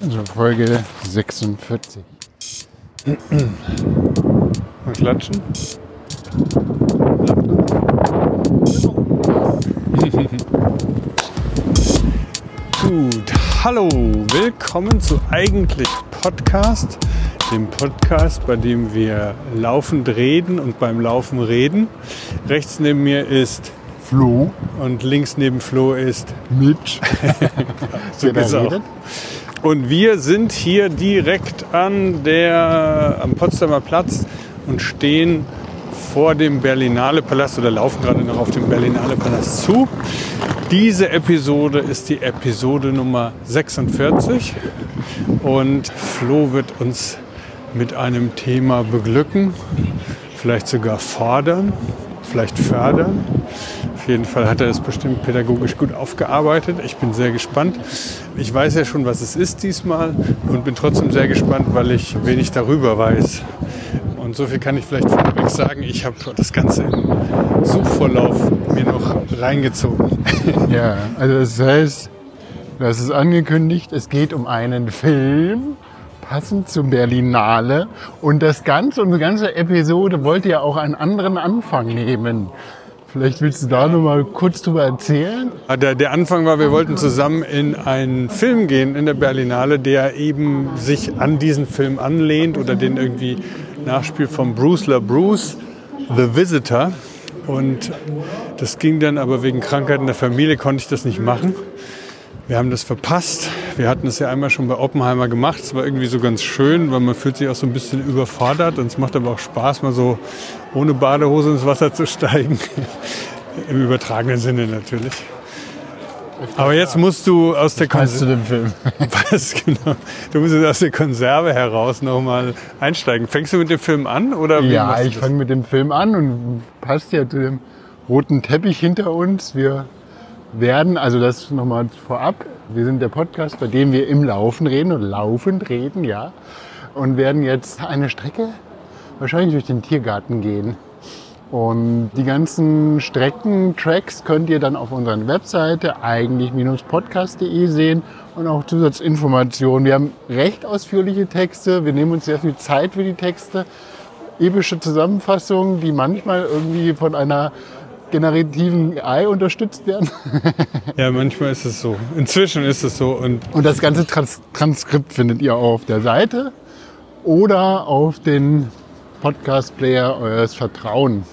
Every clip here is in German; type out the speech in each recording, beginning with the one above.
Also Folge 46. Mal klatschen. Gut, hallo, willkommen zu Eigentlich Podcast, dem Podcast, bei dem wir laufend reden und beim Laufen reden. Rechts neben mir ist Flo. und links neben Flo ist Mitch. so geht's auch. Und wir sind hier direkt an der, am Potsdamer Platz und stehen vor dem Berlinale Palast oder laufen gerade noch auf dem Berlinale Palast zu. Diese Episode ist die Episode Nummer 46 und Flo wird uns mit einem Thema beglücken, vielleicht sogar fordern, vielleicht fördern. Auf jeden Fall hat er es bestimmt pädagogisch gut aufgearbeitet. Ich bin sehr gespannt. Ich weiß ja schon, was es ist diesmal und bin trotzdem sehr gespannt, weil ich wenig darüber weiß. Und so viel kann ich vielleicht vorweg sagen. Ich habe das Ganze im Suchvorlauf mir noch reingezogen. Ja, also das heißt, hast es angekündigt, es geht um einen Film, passend zum Berlinale. Und das Ganze, unsere ganze Episode wollte ja auch einen anderen Anfang nehmen. Vielleicht willst du da noch mal kurz drüber erzählen? Ah, Der, der Anfang war, wir wollten zusammen in einen Film gehen in der Berlinale, der eben sich an diesen Film anlehnt oder den irgendwie nachspielt von Bruce LaBruce, The Visitor. Und das ging dann aber wegen Krankheit in der Familie, konnte ich das nicht machen. Wir haben das verpasst. Wir hatten es ja einmal schon bei Oppenheimer gemacht. Es war irgendwie so ganz schön, weil man fühlt sich auch so ein bisschen überfordert. Und es macht aber auch Spaß, mal so ohne Badehose ins Wasser zu steigen. Im übertragenen Sinne natürlich. Aber jetzt musst du aus der Konserve, was genau, du musst jetzt aus der Konserve heraus nochmal einsteigen. Fängst du mit dem Film an oder Ja, ich fange mit dem Film an und passt ja zu dem roten Teppich hinter uns. Wir werden, also das nochmal vorab, wir sind der Podcast, bei dem wir im Laufen reden und laufend reden, ja. Und werden jetzt eine Strecke wahrscheinlich durch den Tiergarten gehen. Und die ganzen Strecken, Tracks könnt ihr dann auf unserer Webseite eigentlich-podcast.de sehen und auch Zusatzinformationen. Wir haben recht ausführliche Texte, wir nehmen uns sehr viel Zeit für die Texte epische Zusammenfassungen, die manchmal irgendwie von einer generativen AI unterstützt werden. Ja, manchmal ist es so. Inzwischen ist es so. Und Und das ganze Trans Transkript findet ihr auf der Seite oder auf den Podcast-Player eures Vertrauens.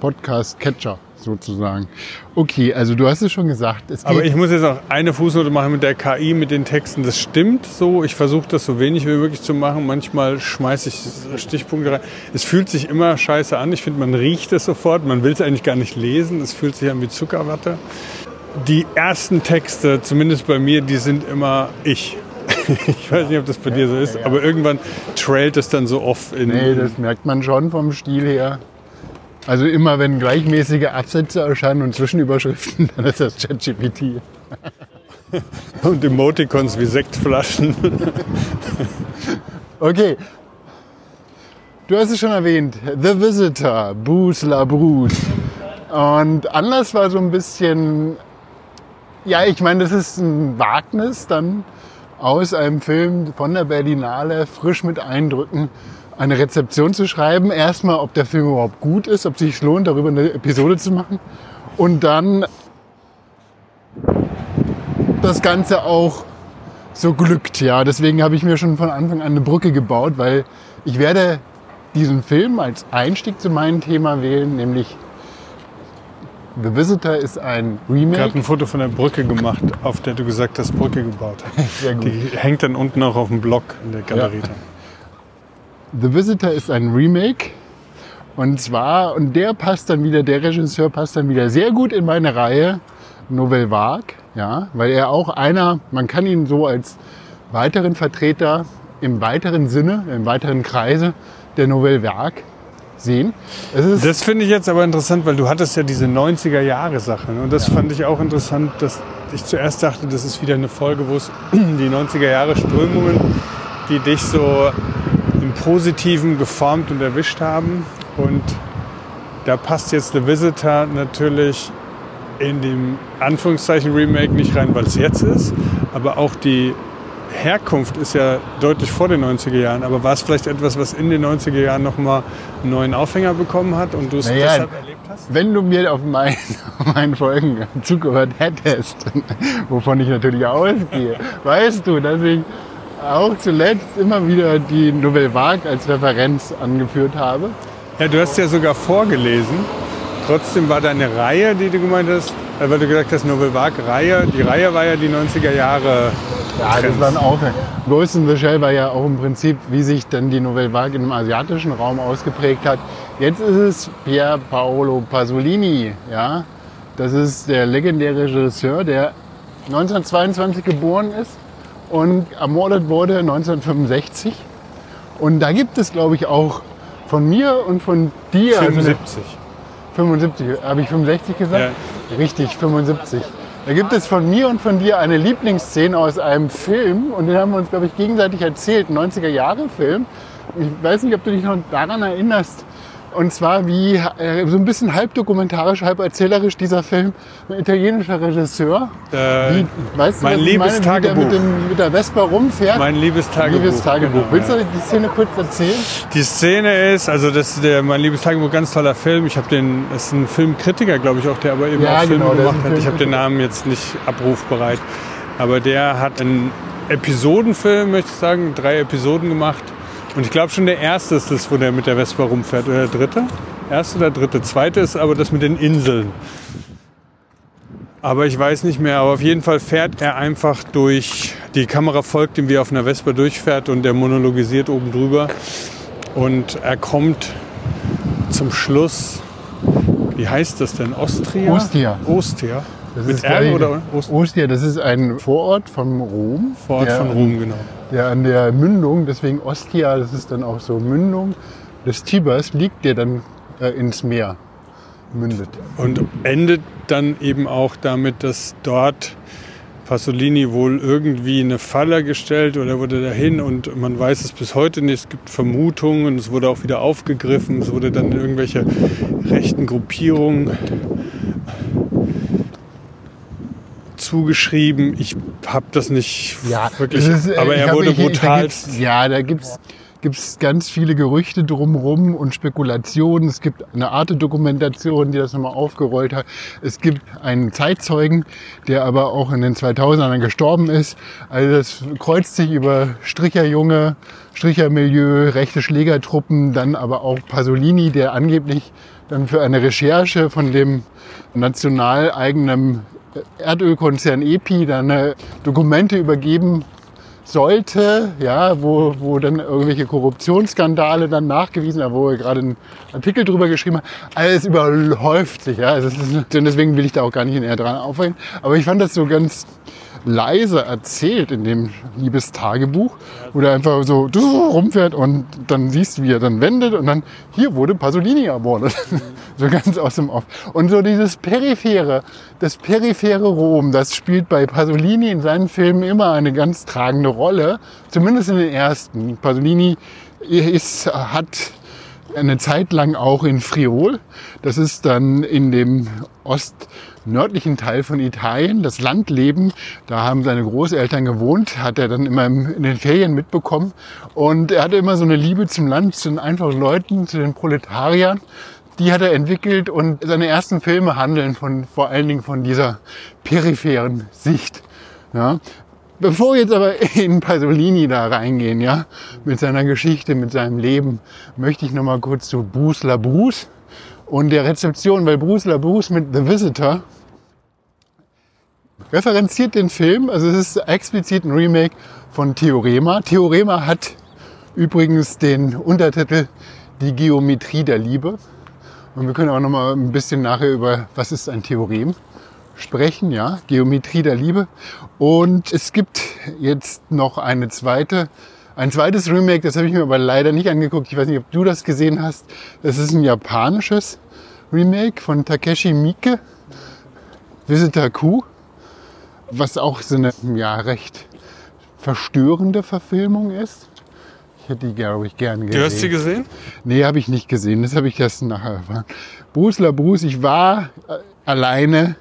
Podcast-Catcher sozusagen. Okay, also du hast es schon gesagt. Es Aber ich muss jetzt auch eine Fußnote machen mit der KI, mit den Texten. Das stimmt so. Ich versuche das so wenig wie möglich zu machen. Manchmal schmeiße ich Stichpunkte rein. Es fühlt sich immer scheiße an. Ich finde, man riecht es sofort. Man will es eigentlich gar nicht lesen. Es fühlt sich an wie Zuckerwatte. Die ersten Texte, zumindest bei mir, die sind immer ich. Ich weiß nicht, ob das bei dir so ist, ja. aber irgendwann trailt es dann so off in. Nee, das merkt man schon vom Stil her. Also immer wenn gleichmäßige Absätze erscheinen und Zwischenüberschriften, dann ist das ChatGPT. und Emoticons wie Sektflaschen. Okay. Du hast es schon erwähnt, The Visitor, Bruce LaBruce. Und Anlass war so ein bisschen, ja, ich meine, das ist ein Wagnis, dann aus einem Film von der Berlinale frisch mit Eindrücken eine Rezeption zu schreiben. Erstmal, ob der Film überhaupt gut ist, ob es sich lohnt, darüber eine Episode zu machen. Und dann das Ganze auch so glückt. Ja, deswegen habe ich mir schon von Anfang an eine Brücke gebaut, weil ich werde diesen Film als Einstieg zu meinem Thema wählen, nämlich The Visitor ist ein Ich habe Remake. ein Foto von der Brücke gemacht, auf der du gesagt hast, Brücke gebaut. Sehr gut. Die hängt dann unten auch auf dem Blog in der Galerie. The Visitor ist ein Remake. Und zwar, und der passt dann wieder, der Regisseur passt dann wieder sehr gut in meine Reihe Nouvelle Vague, ja, weil er auch einer, man kann ihn so als weiteren Vertreter im weiteren Sinne, im weiteren Kreise der Nouvelle Vague sehen. Das finde ich jetzt aber interessant, weil du hattest ja diese 90er-Jahre-Sache. ne? Und das fand ich auch interessant, dass ich zuerst dachte, das ist wieder eine Folge, wo es die 90er-Jahre-Strömungen, die dich so im Positiven geformt und erwischt haben. Und da passt jetzt The Visitor natürlich in dem Anführungszeichen Remake nicht rein, weil es jetzt ist, aber auch die Herkunft ist ja deutlich vor den 90er Jahren, aber war es vielleicht etwas, was in den 90er Jahren nochmal einen neuen Aufhänger bekommen hat und du es naja, deshalb erlebt hast? Wenn du mir auf meinen, meinen Folgen zugehört hättest, wovon ich natürlich ausgehe, weißt du, dass ich auch zuletzt immer wieder die Nouvelle Vague als Referenz angeführt habe. Ja, du hast ja sogar vorgelesen. Trotzdem war deine Reihe, die du gemeint hast, weil du gesagt hast, Nouvelle Vague Reihe, die Reihe war ja die 90er Jahre. Ja, Trends. das war Aufhänger. Ghost in the Shell war ja auch im Prinzip, wie sich dann die Nouvelle Vague im asiatischen Raum ausgeprägt hat. Jetzt ist es Pier Paolo Pasolini, ja. Das ist der legendäre Regisseur, der 1922 geboren ist und ermordet wurde 1965. Und da gibt es, glaube ich, auch von mir und von dir. 75. Also 75, habe ich 65 gesagt? Ja. Richtig, 75. Da gibt es von mir und von dir eine Lieblingsszene aus einem Film und den haben wir uns, glaube ich, gegenseitig erzählt, 90er Jahre Film. Ich weiß nicht, ob du dich noch daran erinnerst, und zwar wie äh, so ein bisschen halb dokumentarisch, halb erzählerisch dieser Film. Ein italienischer Regisseur. Äh, wie, weißt mein du, liebes meine, Tagebuch. Mit, dem, mit, der Vespa rumfährt. Mein liebes Tagebuch. Liebes Tagebuch. Genau, Willst du die Szene kurz erzählen? Die Szene ist, also das ist der Mein liebes Tagebuch, ganz toller Film. Ich habe den, das ist ein Filmkritiker, glaube ich auch, der aber eben ja, auch Filme genau, gemacht hat. Ich habe den Namen jetzt nicht abrufbereit. Aber der hat einen Episodenfilm, möchte ich sagen, drei Episoden gemacht und ich glaube schon der erste ist das, wo der mit der Vespa rumfährt. Oder der dritte? Erste oder dritte? Zweite ist aber das mit den Inseln. Aber ich weiß nicht mehr. Aber auf jeden Fall fährt er einfach durch. Die Kamera folgt ihm, wie er auf einer Vespa durchfährt und er monologisiert oben drüber. Und er kommt zum Schluss. Wie heißt das denn? Ostria? Ostia. Ostia. Das Mit R oder Ost Ostia, das ist ein Vorort von Rom. Vorort von Rom, genau. Der an der Mündung, deswegen Ostia, das ist dann auch so Mündung des Tibers, liegt der dann äh, ins Meer mündet. Und endet dann eben auch damit, dass dort Pasolini wohl irgendwie eine Falle gestellt oder wurde dahin und man weiß es bis heute nicht. Es gibt Vermutungen, es wurde auch wieder aufgegriffen, es wurde dann in irgendwelche rechten Gruppierungen zugeschrieben. Ich habe das nicht ja, wirklich, ist, äh, aber er wurde brutal. Ja, da gibt's gibt es ganz viele Gerüchte drumherum und Spekulationen. Es gibt eine Art Dokumentation, die das nochmal aufgerollt hat. Es gibt einen Zeitzeugen, der aber auch in den 2000ern gestorben ist. Also das kreuzt sich über Stricherjunge, Strichermilieu, rechte Schlägertruppen, dann aber auch Pasolini, der angeblich dann für eine Recherche von dem national eigenen Erdölkonzern EPI dann Dokumente übergeben sollte, ja, wo, wo dann irgendwelche Korruptionsskandale dann nachgewiesen, wo er gerade einen Artikel drüber geschrieben hat. Alles überläuft sich, ja. Also ist, deswegen will ich da auch gar nicht näher dran aufhängen. Aber ich fand das so ganz leise erzählt in dem Liebestagebuch, wo der einfach so rumfährt und dann siehst du, wie er dann wendet und dann, hier wurde Pasolini ermordet. so ganz aus dem Off. Und so dieses periphere, das periphere Rom, das spielt bei Pasolini in seinen Filmen immer eine ganz tragende Rolle, zumindest in den ersten. Pasolini ist, hat eine Zeit lang auch in Friol. Das ist dann in dem ostnördlichen Teil von Italien, das Landleben. Da haben seine Großeltern gewohnt, hat er dann immer in den Ferien mitbekommen. Und er hatte immer so eine Liebe zum Land, zu den einfachen Leuten, zu den Proletariern. Die hat er entwickelt und seine ersten Filme handeln von, vor allen Dingen von dieser peripheren Sicht. Ja, Bevor wir jetzt aber in Pasolini da reingehen, ja, mit seiner Geschichte, mit seinem Leben, möchte ich noch mal kurz zu Bruce LaBruce und der Rezeption, weil Bruce LaBruce mit The Visitor referenziert den Film, also es ist explizit ein Remake von Theorema. Theorema hat übrigens den Untertitel Die Geometrie der Liebe. Und wir können auch noch mal ein bisschen nachher über, was ist ein Theorem sprechen, ja, Geometrie der Liebe. Und es gibt jetzt noch eine zweite, ein zweites Remake, das habe ich mir aber leider nicht angeguckt. Ich weiß nicht, ob du das gesehen hast. Das ist ein japanisches Remake von Takeshi Miike, Visitor Q, was auch so eine ja, recht verstörende Verfilmung ist. Ich hätte die, glaube ich, gern gesehen. Du hast sie gesehen? Nee, habe ich nicht gesehen. Das habe ich erst nachher erfahren. Bruce LaBruce, ich war äh, alleine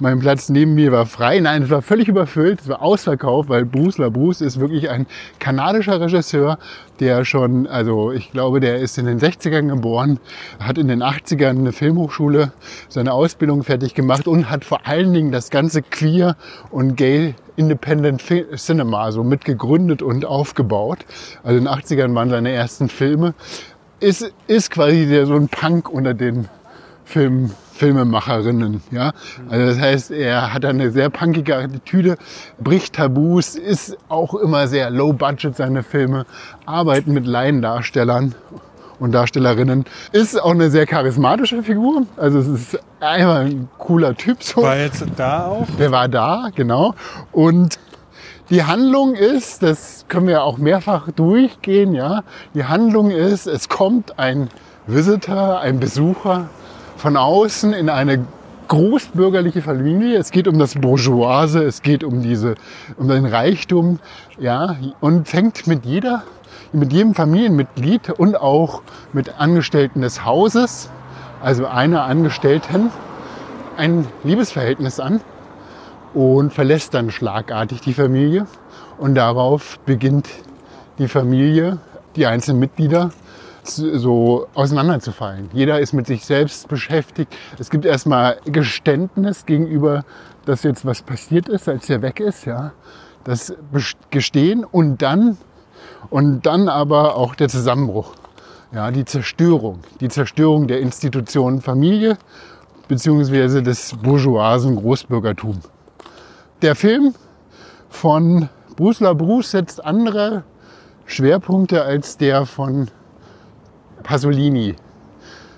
mein Platz neben mir war frei. Nein, es war völlig überfüllt, es war ausverkauft, weil Bruce LaBruce ist wirklich ein kanadischer Regisseur, der schon, also ich glaube, der ist in den 60ern geboren, hat in den 80ern eine Filmhochschule seine Ausbildung fertig gemacht und hat vor allen Dingen das ganze Queer und Gay Independent Cinema so mitgegründet und aufgebaut. Also in den 80ern waren seine ersten Filme. Ist, ist quasi der, so ein Punk unter den Film, Filmemacherinnen. Ja? Also das heißt, er hat eine sehr punkige Attitüde, bricht Tabus, ist auch immer sehr low budget seine Filme, arbeitet mit Laiendarstellern und Darstellerinnen. Ist auch eine sehr charismatische Figur. Also es ist einfach ein cooler Typ. So. War jetzt da auch? Der war da, genau. Und die Handlung ist, das können wir auch mehrfach durchgehen, ja. Die Handlung ist, es kommt ein Visitor, ein Besucher von außen in eine großbürgerliche Familie. Es geht um das Bourgeoise, es geht um diese, um den Reichtum, ja, und fängt mit jeder, mit jedem Familienmitglied und auch mit Angestellten des Hauses, also einer Angestellten, ein Liebesverhältnis an und verlässt dann schlagartig die Familie. Und darauf beginnt die Familie, die einzelnen Mitglieder so auseinanderzufallen. Jeder ist mit sich selbst beschäftigt. Es gibt erstmal Geständnis gegenüber, dass jetzt was passiert ist, als er weg ist, ja. Das Gestehen und dann, und dann aber auch der Zusammenbruch. Ja, die Zerstörung. Die Zerstörung der Institution Familie beziehungsweise des bourgeoisen Großbürgertum. Der Film von Bruce LaBruce setzt andere Schwerpunkte als der von Pasolini.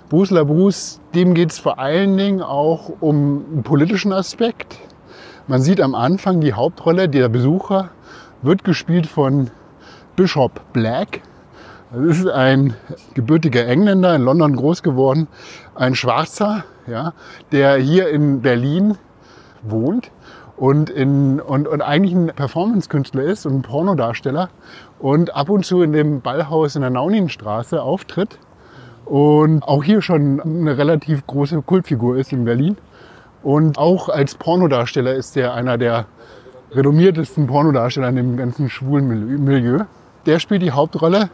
Bruce LaBruce, dem geht es vor allen Dingen auch um einen politischen Aspekt. Man sieht am Anfang die Hauptrolle, der Besucher wird gespielt von Bishop Black. Das ist ein gebürtiger Engländer, in London groß geworden, ein Schwarzer, ja, der hier in Berlin wohnt und, in, und, und eigentlich ein Performance-Künstler ist und ein Pornodarsteller und ab und zu in dem Ballhaus in der Nauninstraße auftritt und auch hier schon eine relativ große Kultfigur ist in Berlin. Und auch als Pornodarsteller ist er einer der renommiertesten Pornodarsteller in dem ganzen schwulen Milieu. Der spielt die Hauptrolle.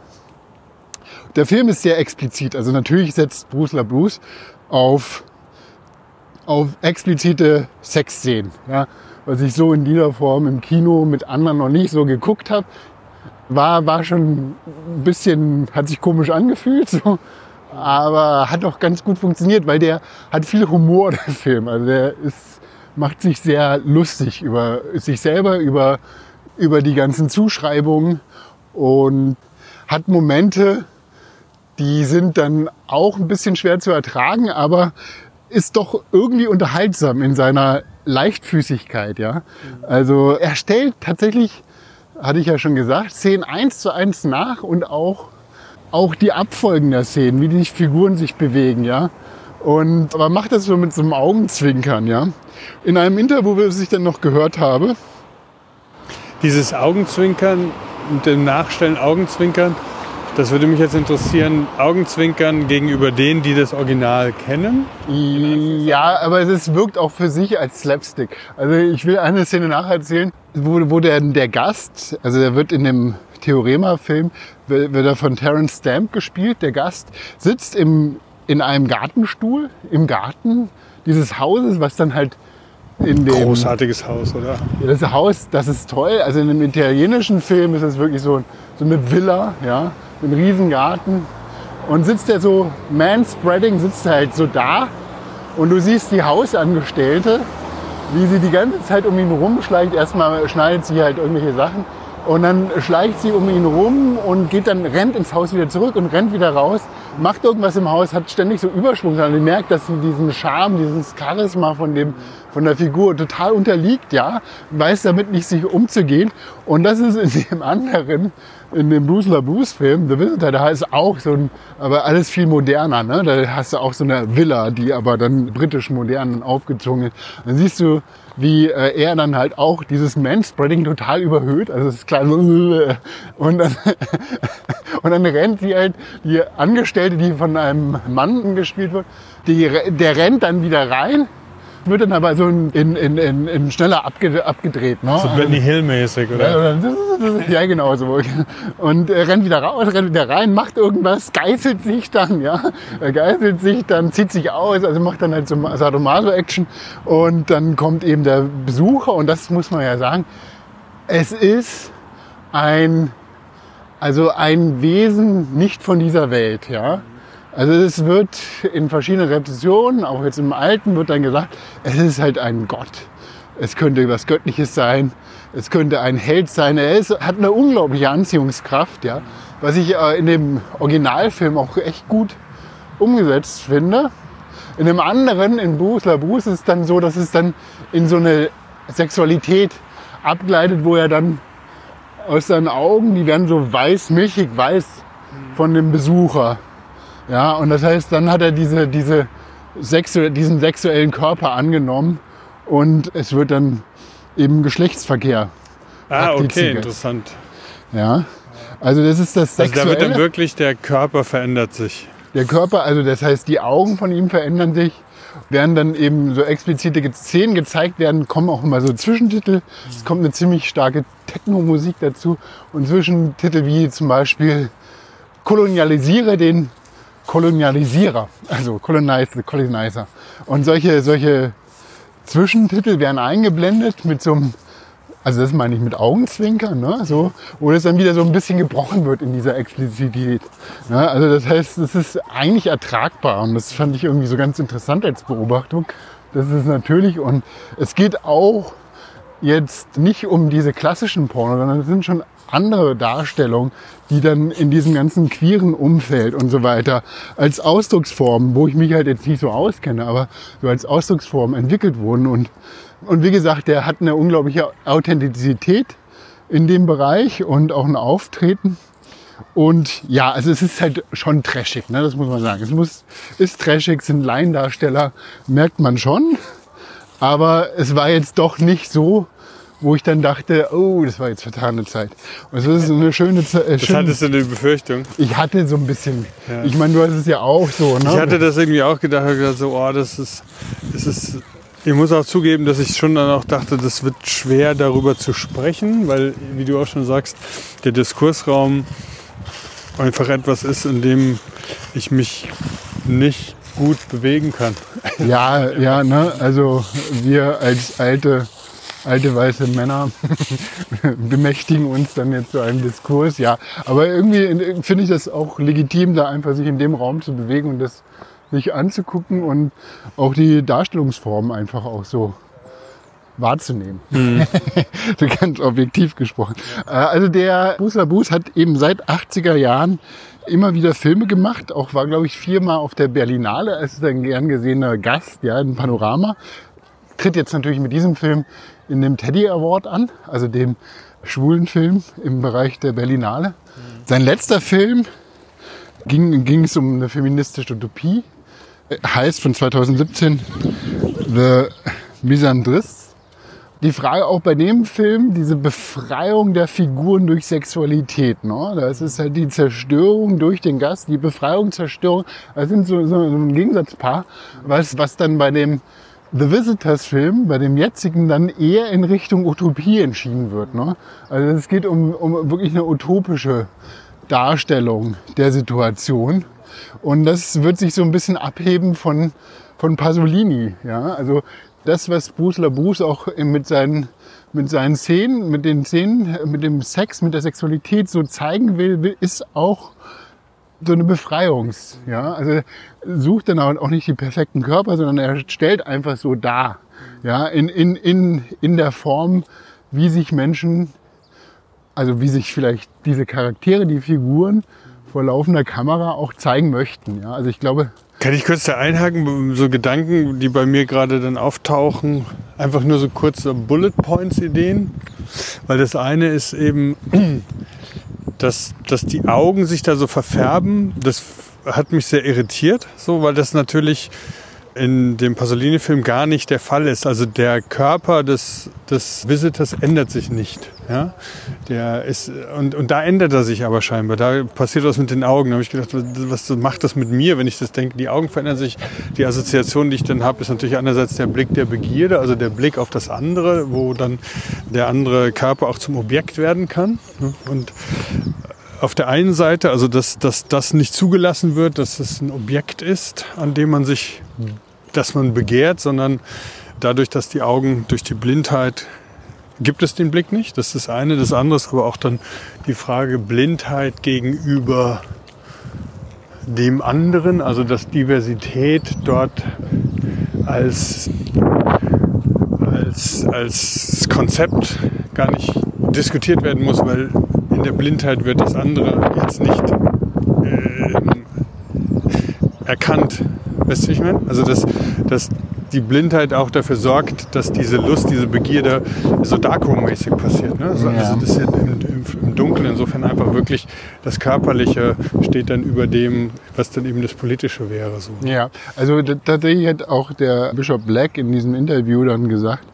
Der Film ist sehr explizit. Also natürlich setzt Bruce LaBruce auf, auf explizite Sexszenen. Ja, was ich so in dieser Form im Kino mit anderen noch nicht so geguckt habe. War, war schon ein bisschen, hat sich komisch angefühlt. So aber hat auch ganz gut funktioniert, weil der hat viel Humor, der Film. Also der ist, macht sich sehr lustig über sich selber, über, über die ganzen Zuschreibungen und hat Momente, die sind dann auch ein bisschen schwer zu ertragen, aber ist doch irgendwie unterhaltsam in seiner Leichtfüßigkeit, ja. Also er stellt tatsächlich, hatte ich ja schon gesagt, Szenen eins zu eins nach und auch auch die Abfolgen der Szenen, wie die Figuren sich bewegen, ja. Und aber macht das so mit so einem Augenzwinkern, ja. In einem Interview, das ich dann noch gehört habe. Dieses Augenzwinkern und dem Nachstellen Augenzwinkern, das würde mich jetzt interessieren. Augenzwinkern gegenüber denen, die das Original kennen? Ja, aber es wirkt auch für sich als Slapstick. Also ich will eine Szene nacherzählen, wo, wo der, der Gast, also der wird in dem Theorema-Film wird er von Terence Stamp gespielt. Der Gast sitzt im, in einem Gartenstuhl im Garten dieses Hauses, was dann halt in dem... Großartiges Haus, oder? Ja, das Haus, das ist toll. Also in einem italienischen Film ist es wirklich so, so eine Villa, ja, ein Riesengarten. Und sitzt er so, man-spreading, sitzt er halt so da und du siehst die Hausangestellte, wie sie die ganze Zeit um ihn rumschleicht. Erstmal schneidet sie halt irgendwelche Sachen und dann schleicht sie um ihn rum und geht dann, rennt ins Haus wieder zurück und rennt wieder raus, macht irgendwas im Haus, hat ständig so Überschwung. Und ich merkt, dass sie diesen Charme, dieses Charisma von, dem, von der Figur total unterliegt, ja, weiß damit nicht sich umzugehen. Und das ist in dem anderen, in dem Bruce LaBruce Film, The Visitor, da ist auch so ein, aber alles viel moderner, ne? Da hast du auch so eine Villa, die aber dann britisch modern aufgezogen ist. Dann siehst du, wie äh, er dann halt auch dieses Manspreading total überhöht. Also es ist klar, und dann, und dann rennt sie halt, die Angestellte, die von einem Mann gespielt wird, die, der rennt dann wieder rein wird dann aber so in, in, in, in schneller abge, abgedreht. Ne? So Benny Hill-mäßig, oder? Ja, genau so. Und er rennt wieder raus, rennt wieder rein, macht irgendwas, geißelt sich dann, ja. Geißelt sich, dann zieht sich aus, also macht dann halt so Sadomaso-Action. Und dann kommt eben der Besucher und das muss man ja sagen, es ist ein, also ein Wesen nicht von dieser Welt, ja. Also es wird in verschiedenen Repetitionen, auch jetzt im Alten, wird dann gesagt, es ist halt ein Gott. Es könnte was Göttliches sein, es könnte ein Held sein. Er ist, hat eine unglaubliche Anziehungskraft, ja, was ich äh, in dem Originalfilm auch echt gut umgesetzt finde. In dem anderen, in Bruce Bruce, ist es dann so, dass es dann in so eine Sexualität abgleitet, wo er dann aus seinen Augen, die werden so weiß, milchig weiß von dem Besucher. Ja, und das heißt, dann hat er diese, diese sexu diesen sexuellen Körper angenommen und es wird dann eben Geschlechtsverkehr. Ah, okay, interessant. Ja, also das ist das Sexuelle. Also da wird dann wirklich der Körper verändert sich. Der Körper, also das heißt, die Augen von ihm verändern sich, werden dann eben so explizite Szenen gezeigt werden, kommen auch immer so Zwischentitel. Es kommt eine ziemlich starke Techno-Musik dazu und Zwischentitel wie zum Beispiel Kolonialisiere den Kolonialisierer, also Colonize, Colonizer. Und solche, solche Zwischentitel werden eingeblendet mit so einem, also das meine ich mit Augenzwinkern, ne? so, wo es dann wieder so ein bisschen gebrochen wird in dieser Explizität. Ne? Also das heißt, es ist eigentlich ertragbar und das fand ich irgendwie so ganz interessant als Beobachtung. Das ist natürlich und es geht auch jetzt nicht um diese klassischen Porno, sondern es sind schon andere Darstellungen, die dann in diesem ganzen queeren Umfeld und so weiter als Ausdrucksform, wo ich mich halt jetzt nicht so auskenne, aber so als Ausdrucksform entwickelt wurden. Und, und wie gesagt, der hat eine unglaubliche Authentizität in dem Bereich und auch ein Auftreten. Und ja, also es ist halt schon trashig, ne? das muss man sagen. Es muss, ist trashig, sind Laiendarsteller, merkt man schon. Aber es war jetzt doch nicht so, wo ich dann dachte, oh, das war jetzt vertane Zeit. Und das ist eine schöne Zeit. Äh, das hattest du eine Befürchtung? Ich hatte so ein bisschen. Ja. Ich meine, du hast es ja auch so. Ne? Ich hatte das irgendwie auch gedacht, gedacht so, oh, das ist, das ist. Ich muss auch zugeben, dass ich schon dann auch dachte, das wird schwer darüber zu sprechen, weil, wie du auch schon sagst, der Diskursraum einfach etwas ist, in dem ich mich nicht gut bewegen kann. Ja, ja, ne? Also wir als alte alte weiße Männer bemächtigen uns dann jetzt so einem Diskurs. Ja, aber irgendwie finde ich das auch legitim, da einfach sich in dem Raum zu bewegen und das sich anzugucken und auch die Darstellungsform einfach auch so wahrzunehmen. Mhm. so ganz objektiv gesprochen. Äh, also der Bußer Buß hat eben seit 80er Jahren immer wieder Filme gemacht, auch war, glaube ich, viermal auf der Berlinale. Ist ein gern gesehener Gast, ja, ein Panorama. Tritt jetzt natürlich mit diesem Film in dem Teddy Award an, also dem schwulen Film im Bereich der Berlinale. Mhm. Sein letzter Film ging, ging es um eine feministische Utopie, äh, heißt von 2017 The Misandrists. Die Frage auch bei dem Film, diese Befreiung der Figuren durch Sexualität. Ne? Das ist halt die Zerstörung durch den Gast, die Befreiung, Zerstörung. Das sind so, so ein Gegensatzpaar, was, was dann bei dem The Visitors Film, bei dem jetzigen, dann eher in Richtung Utopie entschieden wird. Ne? Also es geht um, um wirklich eine utopische Darstellung der Situation. Und das wird sich so ein bisschen abheben von, von Pasolini. Ja? Also das, was Bruce LaBruce auch mit seinen, mit seinen Szenen, mit den Szenen, mit dem Sex, mit der Sexualität so zeigen will, ist auch so eine Befreiungs, ja. Also sucht dann auch nicht die perfekten Körper, sondern er stellt einfach so dar, ja, in, in, in, in der Form, wie sich Menschen, also wie sich vielleicht diese Charaktere, die Figuren vor laufender Kamera auch zeigen möchten, ja. Also ich glaube, kann ich kurz da einhaken, so Gedanken, die bei mir gerade dann auftauchen, einfach nur so kurze Bullet Points Ideen, weil das eine ist eben dass, dass die Augen sich da so verfärben, das hat mich sehr irritiert, so, weil das natürlich in dem Pasolini-Film gar nicht der Fall ist. Also der Körper des, des Visitors ändert sich nicht. Ja? Der ist, und, und da ändert er sich aber scheinbar. Da passiert was mit den Augen. Da habe ich gedacht, was macht das mit mir, wenn ich das denke? Die Augen verändern sich. Die Assoziation, die ich dann habe, ist natürlich einerseits der Blick der Begierde, also der Blick auf das andere, wo dann der andere Körper auch zum Objekt werden kann. Und auf der einen Seite, also dass, dass das nicht zugelassen wird, dass es ein Objekt ist, an dem man sich, dass man begehrt, sondern dadurch, dass die Augen durch die Blindheit gibt es den Blick nicht. Das ist das eine. Das andere ist aber auch dann die Frage Blindheit gegenüber dem anderen, also dass Diversität dort als, als, als Konzept gar nicht diskutiert werden muss, weil in der Blindheit wird das andere jetzt nicht äh, erkannt. Weißt du, ich meine? Also, dass, dass die Blindheit auch dafür sorgt, dass diese Lust, diese Begierde so Darkroom-mäßig passiert. Ne? Also, ja. also das ist im, im, im, Dunkeln insofern einfach wirklich das Körperliche steht dann über dem, was dann eben das Politische wäre. So. Ja, also tatsächlich hat auch der Bishop Black in diesem Interview dann gesagt,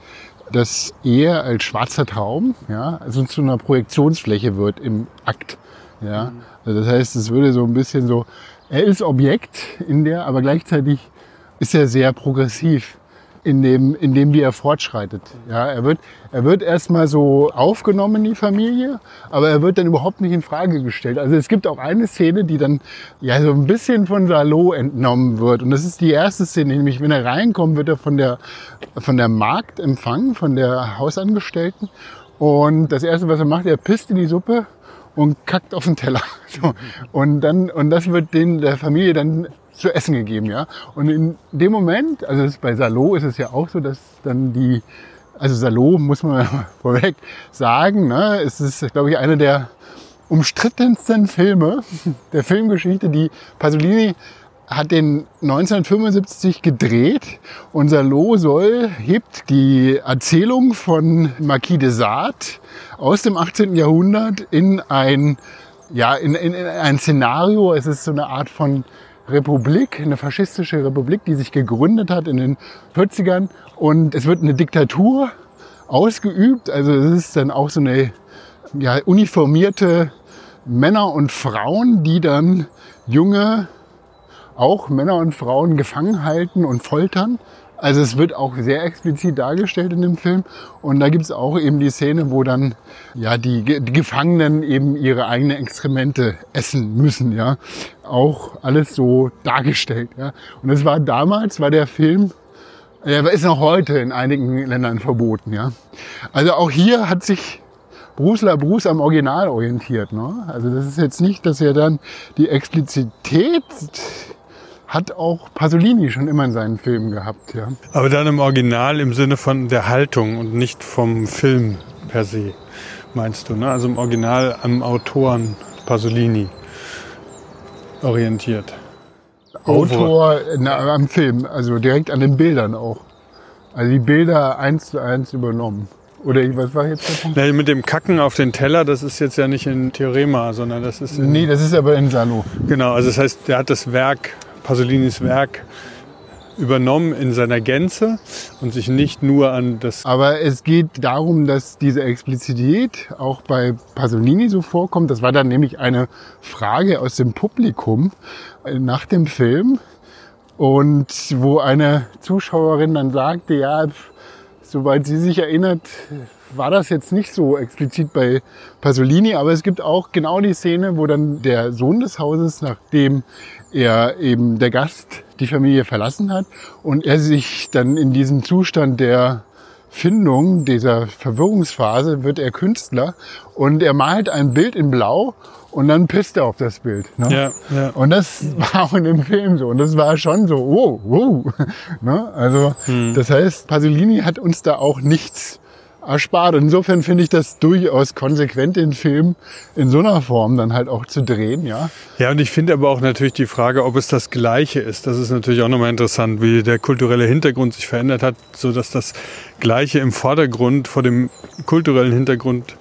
dass er als schwarzer Traum ja, also zu einer Projektionsfläche wird im Akt. Ja. Also das heißt, es würde so ein bisschen so, er ist Objekt in der, aber gleichzeitig ist er sehr progressiv in dem, in dem wie er fortschreitet. Ja, er wird, er wird erstmal so aufgenommen in die Familie, aber er wird dann überhaupt nicht in Frage gestellt. Also es gibt auch eine Szene, die dann ja so ein bisschen von Salo entnommen wird. Und das ist die erste Szene, nämlich wenn er reinkommt, wird er von der, von der Magd empfangen, von der Hausangestellten. Und das erste, was er macht, er pisst in die Suppe und kackt auf den Teller. So. Und dann, und das wird den, der Familie dann zu essen gegeben, ja. Und in dem Moment, also bei Salo ist es ja auch so, dass dann die, also Salo muss man vorweg sagen, ne, es ist, glaube ich, einer der umstrittensten Filme der Filmgeschichte, die Pasolini hat den 1975 gedreht und Salo soll, hebt die Erzählung von Marquis de Sade aus dem 18. Jahrhundert in ein, ja, in, in, in ein Szenario. Es ist so eine Art von Republik, eine faschistische Republik, die sich gegründet hat in den 40ern. Und es wird eine Diktatur ausgeübt. Also es ist dann auch so eine ja, uniformierte Männer und Frauen, die dann junge, auch Männer und Frauen gefangen halten und foltern. Also es wird auch sehr explizit dargestellt in dem Film. Und da gibt es auch eben die Szene, wo dann ja die, die, Gefangenen eben ihre eigenen Exkremente essen müssen. Ja, auch alles so dargestellt. Ja, und es war damals war der Film er ist noch heute in einigen Ländern verboten. Ja, also auch hier hat sich Bruce LaBruce am Original orientiert. Ne? Also das ist jetzt nicht, dass er dann die Explizität hat auch Pasolini schon immer in seinen Filmen gehabt. Ja. Aber dann im Original im Sinne von der Haltung und nicht vom Film per se, meinst du? Ne? Also im Original am Autoren Pasolini orientiert. Autor na, am Film, also direkt an den Bildern auch. Also die Bilder eins zu eins übernommen. Oder was war jetzt der Punkt? Ja, mit dem Kacken auf den Teller, das ist jetzt ja nicht in Theorema, sondern das ist in, Nee, das ist aber in Salo. Genau, also das heißt, der hat das Werk Pasolinis Werk übernommen in seiner Gänze und sich nicht nur an das. Aber es geht darum, dass diese Explizität auch bei Pasolini so vorkommt. Das war dann nämlich eine Frage aus dem Publikum nach dem Film und wo eine Zuschauerin dann sagte, ja, soweit sie sich erinnert, war das jetzt nicht so explizit bei Pasolini, aber es gibt auch genau die Szene, wo dann der Sohn des Hauses, nachdem er eben der Gast die Familie verlassen hat und er sich dann in diesem Zustand der Findung, dieser Verwirrungsphase, wird er Künstler und er malt ein Bild in Blau und dann pisst er auf das Bild. Ne? Ja, ja. Und das war auch in dem Film so. Und das war schon so, wow, wow. ne? Also, hm. das heißt, Pasolini hat uns da auch nichts erspart. insofern finde ich das durchaus konsequent, den Film in so einer Form dann halt auch zu drehen, ja. Ja, und ich finde aber auch natürlich die Frage, ob es das Gleiche ist. Das ist natürlich auch nochmal interessant, wie der kulturelle Hintergrund sich verändert hat, so dass das Gleiche im Vordergrund vor dem kulturellen Hintergrund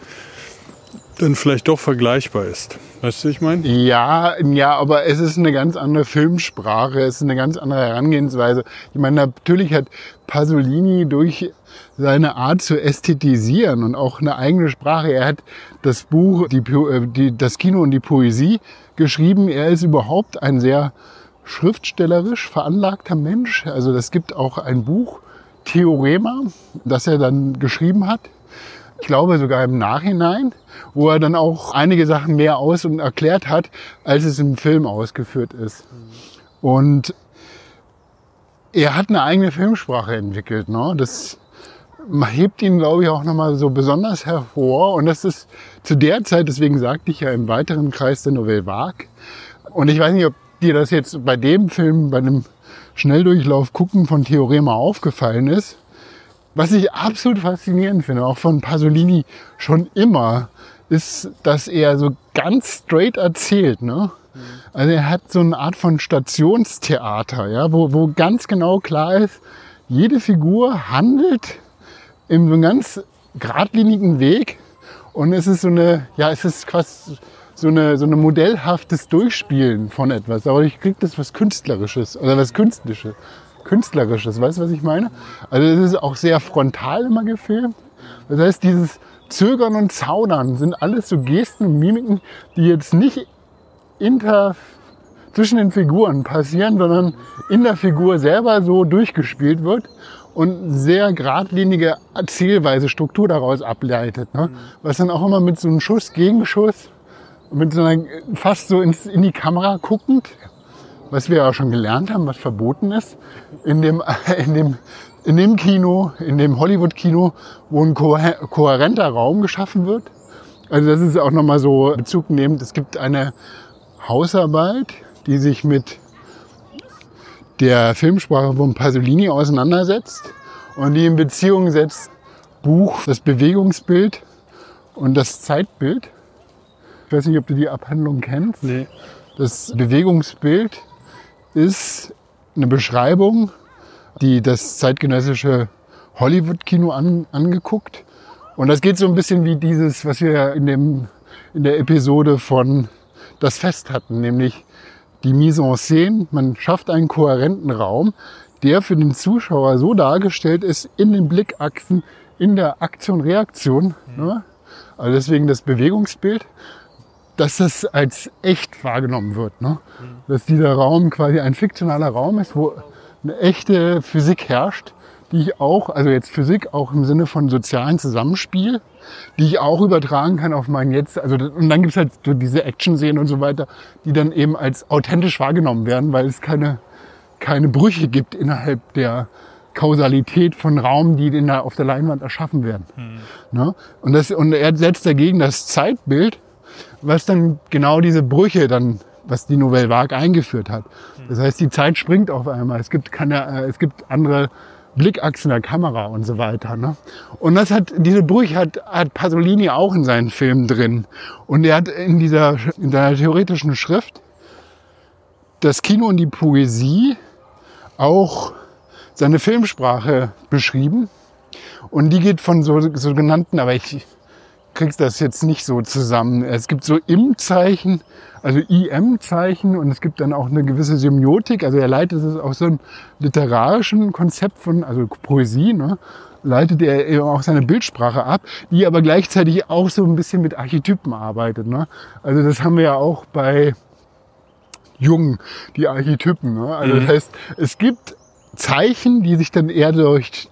dann vielleicht doch vergleichbar ist. Weißt du, ich meine? Ja, ja, aber es ist eine ganz andere Filmsprache, es ist eine ganz andere Herangehensweise. Ich meine, natürlich hat Pasolini durch seine Art zu ästhetisieren und auch eine eigene Sprache. Er hat das Buch, die, äh, die, das Kino und die Poesie geschrieben. Er ist überhaupt ein sehr schriftstellerisch veranlagter Mensch. Also es gibt auch ein Buch, Theorema, das er dann geschrieben hat. Ich glaube sogar im Nachhinein, wo er dann auch einige Sachen mehr aus und erklärt hat, als es im Film ausgeführt ist. Und er hat eine eigene Filmsprache entwickelt. Ne? Das hebt ihn, glaube ich, auch nochmal so besonders hervor. Und das ist zu der Zeit, deswegen sagte ich ja im weiteren Kreis der Nouvelle Vague. Und ich weiß nicht, ob dir das jetzt bei dem Film, bei einem Schnelldurchlauf gucken von Theorema aufgefallen ist. Was ich absolut faszinierend finde, auch von Pasolini schon immer, ist, dass er so ganz straight erzählt. Ne? Also er hat so eine Art von Stationstheater, ja, wo, wo ganz genau klar ist, jede Figur handelt in so einem ganz geradlinigen Weg und es ist so eine, ja, es ist quasi so eine, so eine modellhaftes Durchspielen von etwas. Aber ich kriege das was Künstlerisches oder was Künstlerisches. Künstlerisches, weißt du, was ich meine? Also es ist auch sehr frontal immer gefilmt. Das heißt, dieses Zögern und Zaudern sind alles so Gesten und Mimiken, die jetzt nicht inter zwischen den Figuren passieren, sondern in der Figur selber so durchgespielt wird und sehr geradlinige Erzählweise Struktur daraus ableitet. Ne? Was dann auch immer mit so einem Schuss, Gegenschuss, mit so einer fast so ins, in die Kamera guckend, was wir ja schon gelernt haben, was verboten ist, in dem, in dem, in dem Kino, in dem Hollywood-Kino, wo ein kohärenter Raum geschaffen wird. Also das ist auch nochmal so Bezug nehmend. Es gibt eine Hausarbeit, die sich mit der Filmsprache von Pasolini auseinandersetzt und die in Beziehung setzt Buch, das Bewegungsbild und das Zeitbild. Ich weiß nicht, ob du die Abhandlung kennst. Nee. Das Bewegungsbild ist eine Beschreibung, die das zeitgenössische Hollywood-Kino an, angeguckt. Und das geht so ein bisschen wie dieses, was wir in, dem, in der Episode von Das Fest hatten, nämlich die Mise en scène. Man schafft einen kohärenten Raum, der für den Zuschauer so dargestellt ist in den Blickachsen, in der Aktion-Reaktion. Mhm. Ne? Also deswegen das Bewegungsbild dass das als echt wahrgenommen wird. Ne? Dass dieser Raum quasi ein fiktionaler Raum ist, wo eine echte Physik herrscht, die ich auch, also jetzt Physik auch im Sinne von sozialen Zusammenspiel, die ich auch übertragen kann auf mein Jetzt. Also, und dann gibt's halt so diese Action-Szenen und so weiter, die dann eben als authentisch wahrgenommen werden, weil es keine, keine Brüche gibt innerhalb der Kausalität von Raum, die in der, auf der Leinwand erschaffen werden. Mhm. Ne? Und, das, und er setzt dagegen das Zeitbild, was dann genau diese Brüche dann, was die Nouvelle Vague eingeführt hat. Das heißt, die Zeit springt auf einmal. Es gibt keine, äh, es gibt andere Blickachsen der Kamera und so weiter. Ne? Und das hat, diese Brüche hat, hat Pasolini auch in seinen Filmen drin. Und er hat in dieser, in seiner theoretischen Schrift das Kino und die Poesie auch seine Filmsprache beschrieben. Und die geht von so sogenannten, aber ich kriegst das jetzt nicht so zusammen. Es gibt so Im-Zeichen, also IM-Zeichen und es gibt dann auch eine gewisse Semiotik. Also er leitet es aus so einem literarischen Konzept von, also Poesie, ne? leitet er eben auch seine Bildsprache ab, die aber gleichzeitig auch so ein bisschen mit Archetypen arbeitet. Ne? Also das haben wir ja auch bei Jung, die Archetypen. Ne? Also mhm. das heißt, es gibt Zeichen, die sich dann eher durch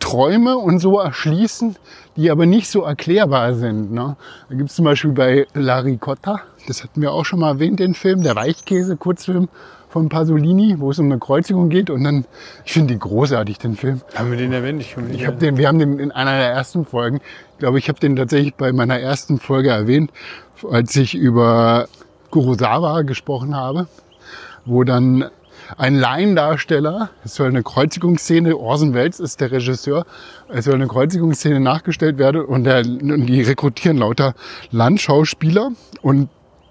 Träume und so erschließen, die aber nicht so erklärbar sind. Ne? Da gibt es zum Beispiel bei La Ricotta, das hatten wir auch schon mal erwähnt, den Film, der Weichkäse-Kurzfilm von Pasolini, wo es um eine Kreuzigung geht. Und dann, ich finde den großartig, den Film. Haben wir den erwähnt? Ich, ich hab den, wir haben den in einer der ersten Folgen, ich glaube, ich habe den tatsächlich bei meiner ersten Folge erwähnt, als ich über Kurosawa gesprochen habe, wo dann ein Laiendarsteller. Es soll eine Kreuzigungsszene, Orson Welles ist der Regisseur, es soll eine Kreuzigungsszene nachgestellt werden und, der, und die rekrutieren lauter Landschauspieler und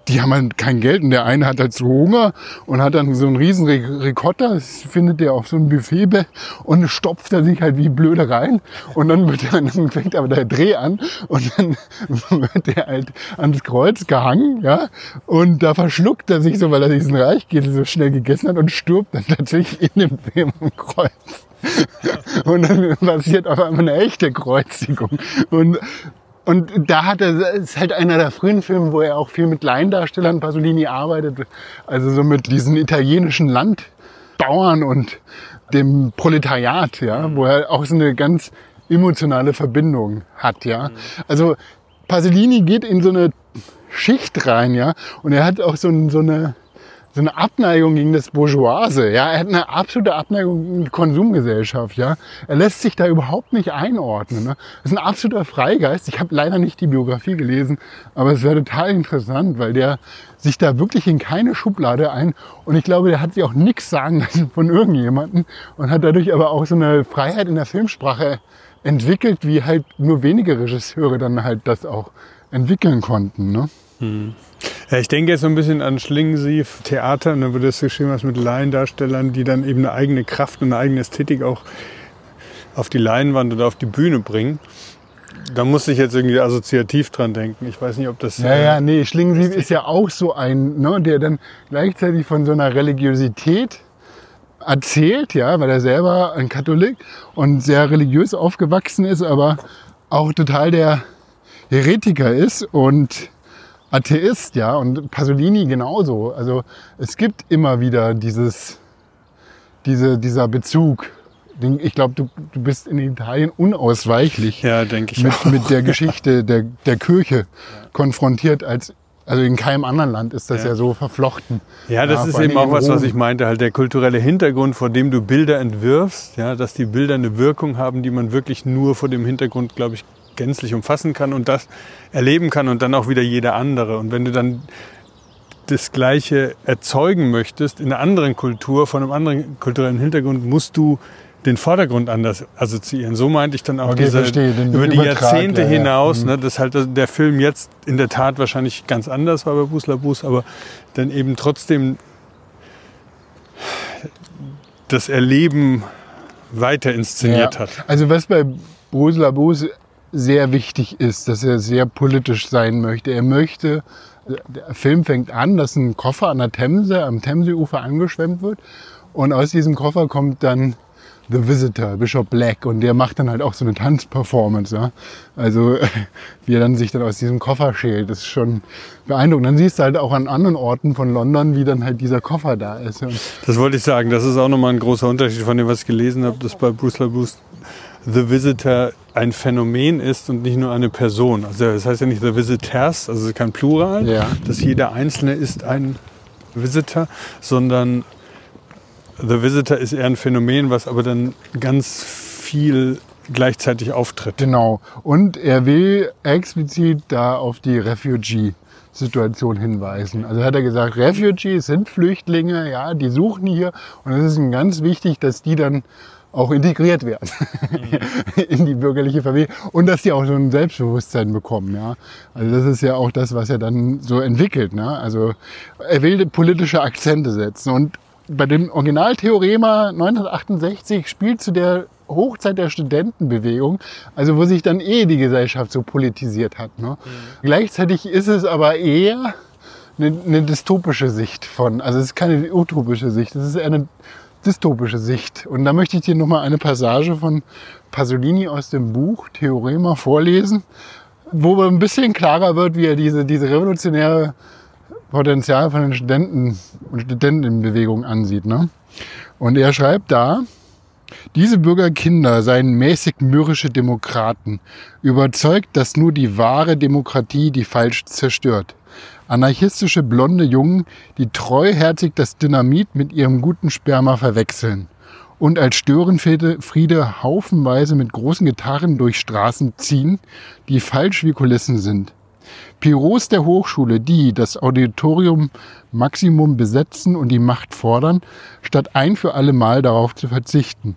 die haben halt kein Geld und der eine hat halt so Hunger und hat dann so einen riesen Ricotta, das findet der auf so einem Buffet und stopft er sich halt wie blöde rein und dann, wird er, dann fängt aber der Dreh an und dann wird er halt ans Kreuz gehangen, ja, und da verschluckt er sich so, weil er diesen Reichkäse so schnell gegessen hat und stirbt dann tatsächlich in dem Kreuz. Und dann passiert auf einmal eine echte Kreuzigung. Und und da hat er, ist halt einer der frühen Filme, wo er auch viel mit Laiendarstellern Pasolini arbeitet. Also so mit diesen italienischen Landbauern und dem Proletariat, ja, wo er auch so eine ganz emotionale Verbindung hat, ja. Also Pasolini geht in so eine Schicht rein, ja, und er hat auch so, so eine, so eine Abneigung gegen das Bourgeoise. Ja, er hat eine absolute Abneigung gegen die Konsumgesellschaft. Ja, er lässt sich da überhaupt nicht einordnen. Ne? Ist ein absoluter Freigeist. Ich habe leider nicht die Biografie gelesen, aber es wäre total interessant, weil der sich da wirklich in keine Schublade ein und ich glaube, der hat sich auch nichts sagen lassen von irgendjemandem und hat dadurch aber auch so eine Freiheit in der Filmsprache entwickelt, wie halt nur wenige Regisseure dann halt das auch entwickeln konnten. Ne? Hm. Ja, ich denke jetzt so ein bisschen an Schlingensief Theater, und da wird das geschrieben was mit Laiendarstellern, die dann eben eine eigene Kraft und eine eigene Ästhetik auch auf die Leinwand oder auf die Bühne bringen. Da muss ich jetzt irgendwie assoziativ dran denken. Ich weiß nicht, ob das. Ja, ja, nee, Schlingensief ist ja auch so ein, ne, der dann gleichzeitig von so einer Religiosität erzählt, ja, weil er selber ein Katholik und sehr religiös aufgewachsen ist, aber auch total der Heretiker ist und Atheist, ja, und Pasolini genauso. Also es gibt immer wieder dieses, diese, dieser Bezug. Ich glaube, du, du bist in Italien unausweichlich ja, denke ich mit, auch. mit der Geschichte der, der Kirche ja. konfrontiert als also in keinem anderen Land ist das ja, ja so verflochten. Ja, das ja, ist eben auch was, was ich meinte, halt der kulturelle Hintergrund, vor dem du Bilder entwirfst, ja, dass die Bilder eine Wirkung haben, die man wirklich nur vor dem Hintergrund, glaube ich, gänzlich umfassen kann und das erleben kann und dann auch wieder jeder andere. Und wenn du dann das Gleiche erzeugen möchtest in einer anderen Kultur, von einem anderen kulturellen Hintergrund, musst du den Vordergrund anders assoziieren. So meinte ich dann auch okay, diese, über die Jahrzehnte ja, hinaus, ja. ne, dass halt der Film jetzt in der Tat wahrscheinlich ganz anders war bei Busla Bus, aber dann eben trotzdem das Erleben weiter inszeniert ja. hat. Also was bei Busla Bus sehr wichtig ist, dass er sehr politisch sein möchte. Er möchte, der Film fängt an, dass ein Koffer an der Themse, am Themseufer angeschwemmt wird. Und aus diesem Koffer kommt dann The Visitor, Bishop Black, und der macht dann halt auch so eine Tanzperformance. Ja? Also wie er dann sich dann aus diesem Koffer schält, das ist schon beeindruckend. Dann siehst du halt auch an anderen Orten von London, wie dann halt dieser Koffer da ist. Ja. Das wollte ich sagen, das ist auch nochmal ein großer Unterschied von dem, was ich gelesen habe, dass bei Bruce LaBruce The Visitor ein Phänomen ist und nicht nur eine Person. Also das heißt ja nicht The Visitors, also kein Plural, ja. dass jeder Einzelne ist ein Visitor, sondern The Visitor ist eher ein Phänomen, was aber dann ganz viel gleichzeitig auftritt. Genau. Und er will explizit da auf die Refugee Situation hinweisen. Also hat er gesagt, Refugees sind Flüchtlinge, ja, die suchen hier und es ist ganz wichtig, dass die dann auch integriert werden mhm. in die bürgerliche Familie und dass sie auch so ein Selbstbewusstsein bekommen. Ja? Also das ist ja auch das, was er dann so entwickelt. Ne? Also er will politische Akzente setzen und bei dem Originaltheorema 1968 spielt zu der Hochzeit der Studentenbewegung, also wo sich dann eh die Gesellschaft so politisiert hat. Ne? Mhm. Gleichzeitig ist es aber eher eine, eine, dystopische Sicht von, also es ist keine utopische Sicht, es ist eher eine dystopische Sicht. Und da möchte ich dir nochmal eine Passage von Pasolini aus dem Buch Theorema vorlesen, wo ein bisschen klarer wird, wie er diese, diese revolutionäre Potenzial von den Studenten und Studentenbewegung ansieht. Ne? Und er schreibt da, diese Bürgerkinder seien mäßig mürrische Demokraten, überzeugt, dass nur die wahre Demokratie die falsch zerstört anarchistische blonde Jungen, die treuherzig das Dynamit mit ihrem guten Sperma verwechseln und als Störenfriede haufenweise mit großen Gitarren durch Straßen ziehen, die falsch wie Kulissen sind. Piros der Hochschule, die das Auditorium Maximum besetzen und die Macht fordern, statt ein für alle Mal darauf zu verzichten.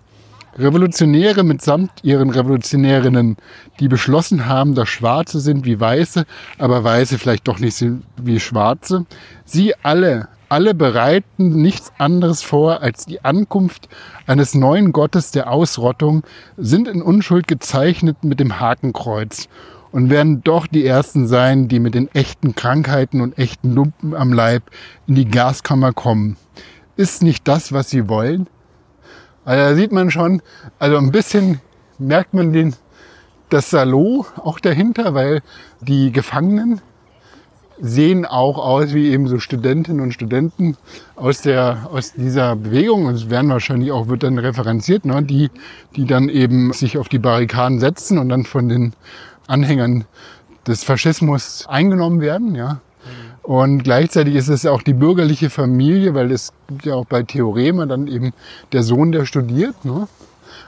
Revolutionäre mitsamt ihren Revolutionärinnen, die beschlossen haben, dass Schwarze sind wie Weiße, aber Weiße vielleicht doch nicht sind wie Schwarze. Sie alle, alle bereiten nichts anderes vor als die Ankunft eines neuen Gottes der Ausrottung, sind in Unschuld gezeichnet mit dem Hakenkreuz und werden doch die Ersten sein, die mit den echten Krankheiten und echten Lumpen am Leib in die Gaskammer kommen. Ist nicht das, was sie wollen? Also da sieht man schon, also ein bisschen merkt man den, das Salo auch dahinter, weil die Gefangenen sehen auch aus wie eben so Studentinnen und Studenten aus, der, aus dieser Bewegung und es werden wahrscheinlich auch, wird dann referenziert, ne, die, die dann eben sich auf die Barrikaden setzen und dann von den Anhängern des Faschismus eingenommen werden, ja. Und gleichzeitig ist es ja auch die bürgerliche Familie, weil es gibt ja auch bei Theorema dann eben der Sohn, der studiert. Ne?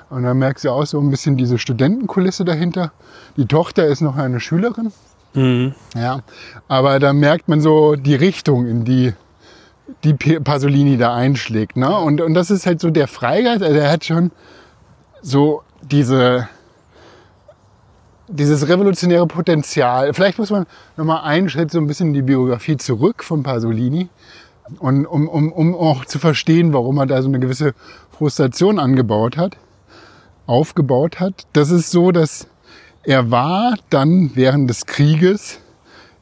Und dann merkst du auch so ein bisschen diese Studentenkulisse dahinter. Die Tochter ist noch eine Schülerin. Mhm. Ja, aber da merkt man so die Richtung, in die die Pasolini da einschlägt. Ne? Und, und das ist halt so der Freigeist, also er hat schon so diese dieses revolutionäre Potenzial. Vielleicht muss man nochmal einen Schritt so ein bisschen in die Biografie zurück von Pasolini. Und um, um, um auch zu verstehen, warum er da so eine gewisse Frustration angebaut hat, aufgebaut hat. Das ist so, dass er war dann während des Krieges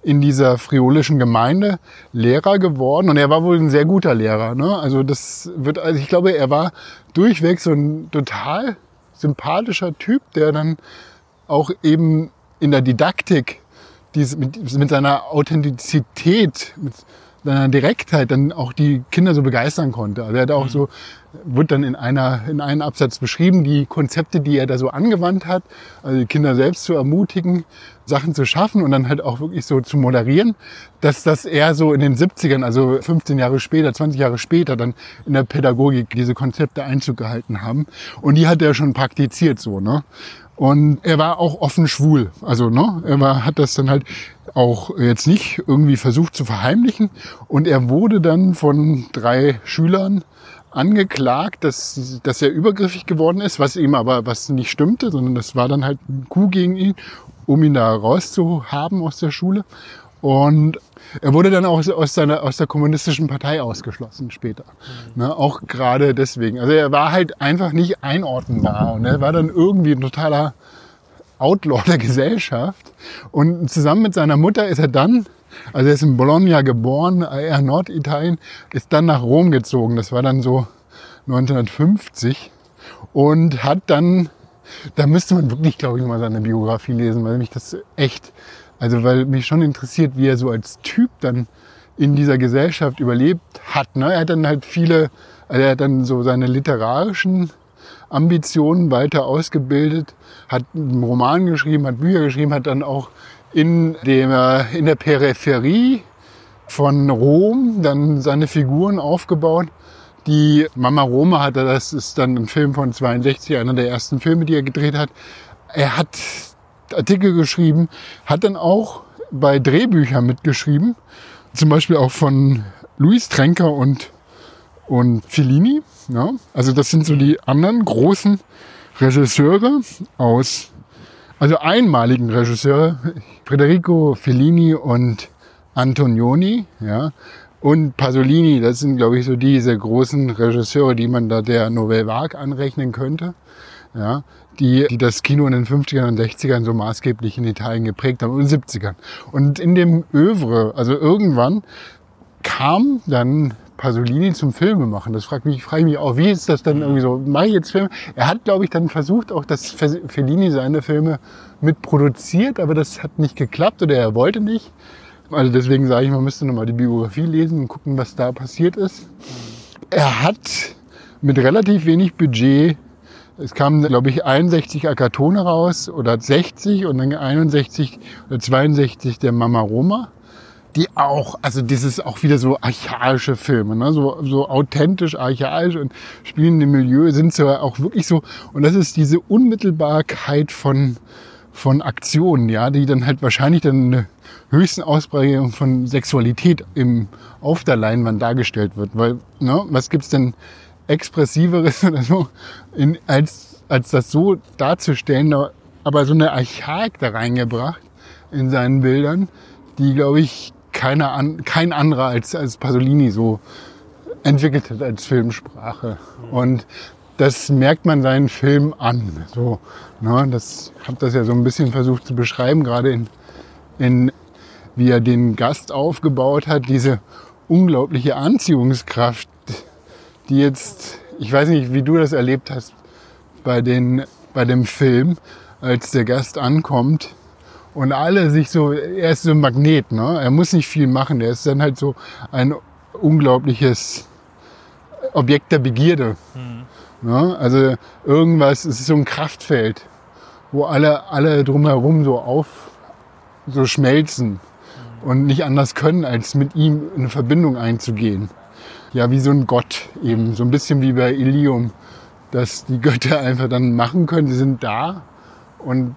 in dieser friolischen Gemeinde Lehrer geworden und er war wohl ein sehr guter Lehrer. Ne? Also das wird, also ich glaube, er war durchweg so ein total sympathischer Typ, der dann auch eben in der Didaktik dies, mit, mit seiner Authentizität, mit seiner Direktheit dann auch die Kinder so begeistern konnte. Also er hat auch mhm. so, wird dann in einer, in einem Absatz beschrieben, die Konzepte, die er da so angewandt hat, also die Kinder selbst zu ermutigen, Sachen zu schaffen und dann halt auch wirklich so zu moderieren, dass das eher so in den 70ern, also 15 Jahre später, 20 Jahre später dann in der Pädagogik diese Konzepte Einzug gehalten haben. Und die hat er schon praktiziert so, ne? Und er war auch offen schwul. Also, ne, er war, hat das dann halt auch jetzt nicht irgendwie versucht zu verheimlichen. Und er wurde dann von drei Schülern angeklagt, dass, dass er übergriffig geworden ist, was ihm aber was nicht stimmte, sondern das war dann halt ein Coup gegen ihn, um ihn da rauszuhaben aus der Schule. Und er wurde dann auch aus, seiner, aus der kommunistischen Partei ausgeschlossen später. Mhm. Ne, auch gerade deswegen. Also er war halt einfach nicht einordnenbar und er war dann irgendwie ein totaler Outlaw der Gesellschaft. Und zusammen mit seiner Mutter ist er dann, also er ist in Bologna geboren, eher Norditalien, ist dann nach Rom gezogen. Das war dann so 1950 und hat dann, da müsste man wirklich, glaube ich, mal seine Biografie lesen, weil mich das echt also weil mich schon interessiert, wie er so als Typ dann in dieser Gesellschaft überlebt hat. Ne? Er hat dann halt viele, also er hat dann so seine literarischen Ambitionen weiter ausgebildet, hat einen Roman geschrieben, hat Bücher geschrieben, hat dann auch in, dem, in der Peripherie von Rom dann seine Figuren aufgebaut. Die Mama Roma hatte, das ist dann ein Film von 62, einer der ersten Filme, die er gedreht hat. Er hat Artikel geschrieben, hat dann auch bei Drehbüchern mitgeschrieben, zum Beispiel auch von Luis Trenker und, und Fellini. Ja. Also das sind so die anderen großen Regisseure aus, also einmaligen Regisseure, Federico Fellini und Antonioni, ja, und Pasolini, das sind, glaube ich, so diese großen Regisseure, die man da der Nouvelle Vague anrechnen könnte. Ja, die, die das Kino in den 50ern und 60ern so maßgeblich in Italien geprägt haben und in den 70ern. Und in dem Övre, also irgendwann kam dann Pasolini zum Filme machen. Das fragt mich, frage ich mich auch, wie ist das dann irgendwie so? Mache ich jetzt Filme? Er hat, glaube ich, dann versucht, auch dass Fellini seine Filme mit produziert, aber das hat nicht geklappt oder er wollte nicht. Also deswegen sage ich, man müsste nochmal die Biografie lesen und gucken, was da passiert ist. Er hat mit relativ wenig Budget es kamen, glaube ich, 61 Akatone raus oder 60 und dann 61 oder 62 der Mama Roma. Die auch, also das ist auch wieder so archaische Filme, ne? so, so authentisch archaisch und spielen im Milieu, sind so auch wirklich so, und das ist diese Unmittelbarkeit von, von Aktionen, ja, die dann halt wahrscheinlich dann eine höchsten Ausprägung von Sexualität im, auf der Leinwand dargestellt wird. Weil, ne, was gibt's denn expressiveres oder so, in, als als das so darzustellen, aber so eine Archaik da reingebracht in seinen Bildern, die, glaube ich, keiner an, kein anderer als, als Pasolini so entwickelt hat als Filmsprache. Und das merkt man seinen Film an. So, ne, das habe das ja so ein bisschen versucht zu beschreiben, gerade in, in wie er den Gast aufgebaut hat, diese unglaubliche Anziehungskraft, die jetzt, ich weiß nicht, wie du das erlebt hast bei, den, bei dem Film, als der Gast ankommt und alle sich so, er ist so ein Magnet, ne? er muss nicht viel machen, er ist dann halt so ein unglaubliches Objekt der Begierde. Mhm. Ne? Also irgendwas, es ist so ein Kraftfeld, wo alle, alle drumherum so auf, so schmelzen mhm. und nicht anders können, als mit ihm in eine Verbindung einzugehen. Ja, wie so ein Gott eben, so ein bisschen wie bei Ilium, dass die Götter einfach dann machen können, sie sind da und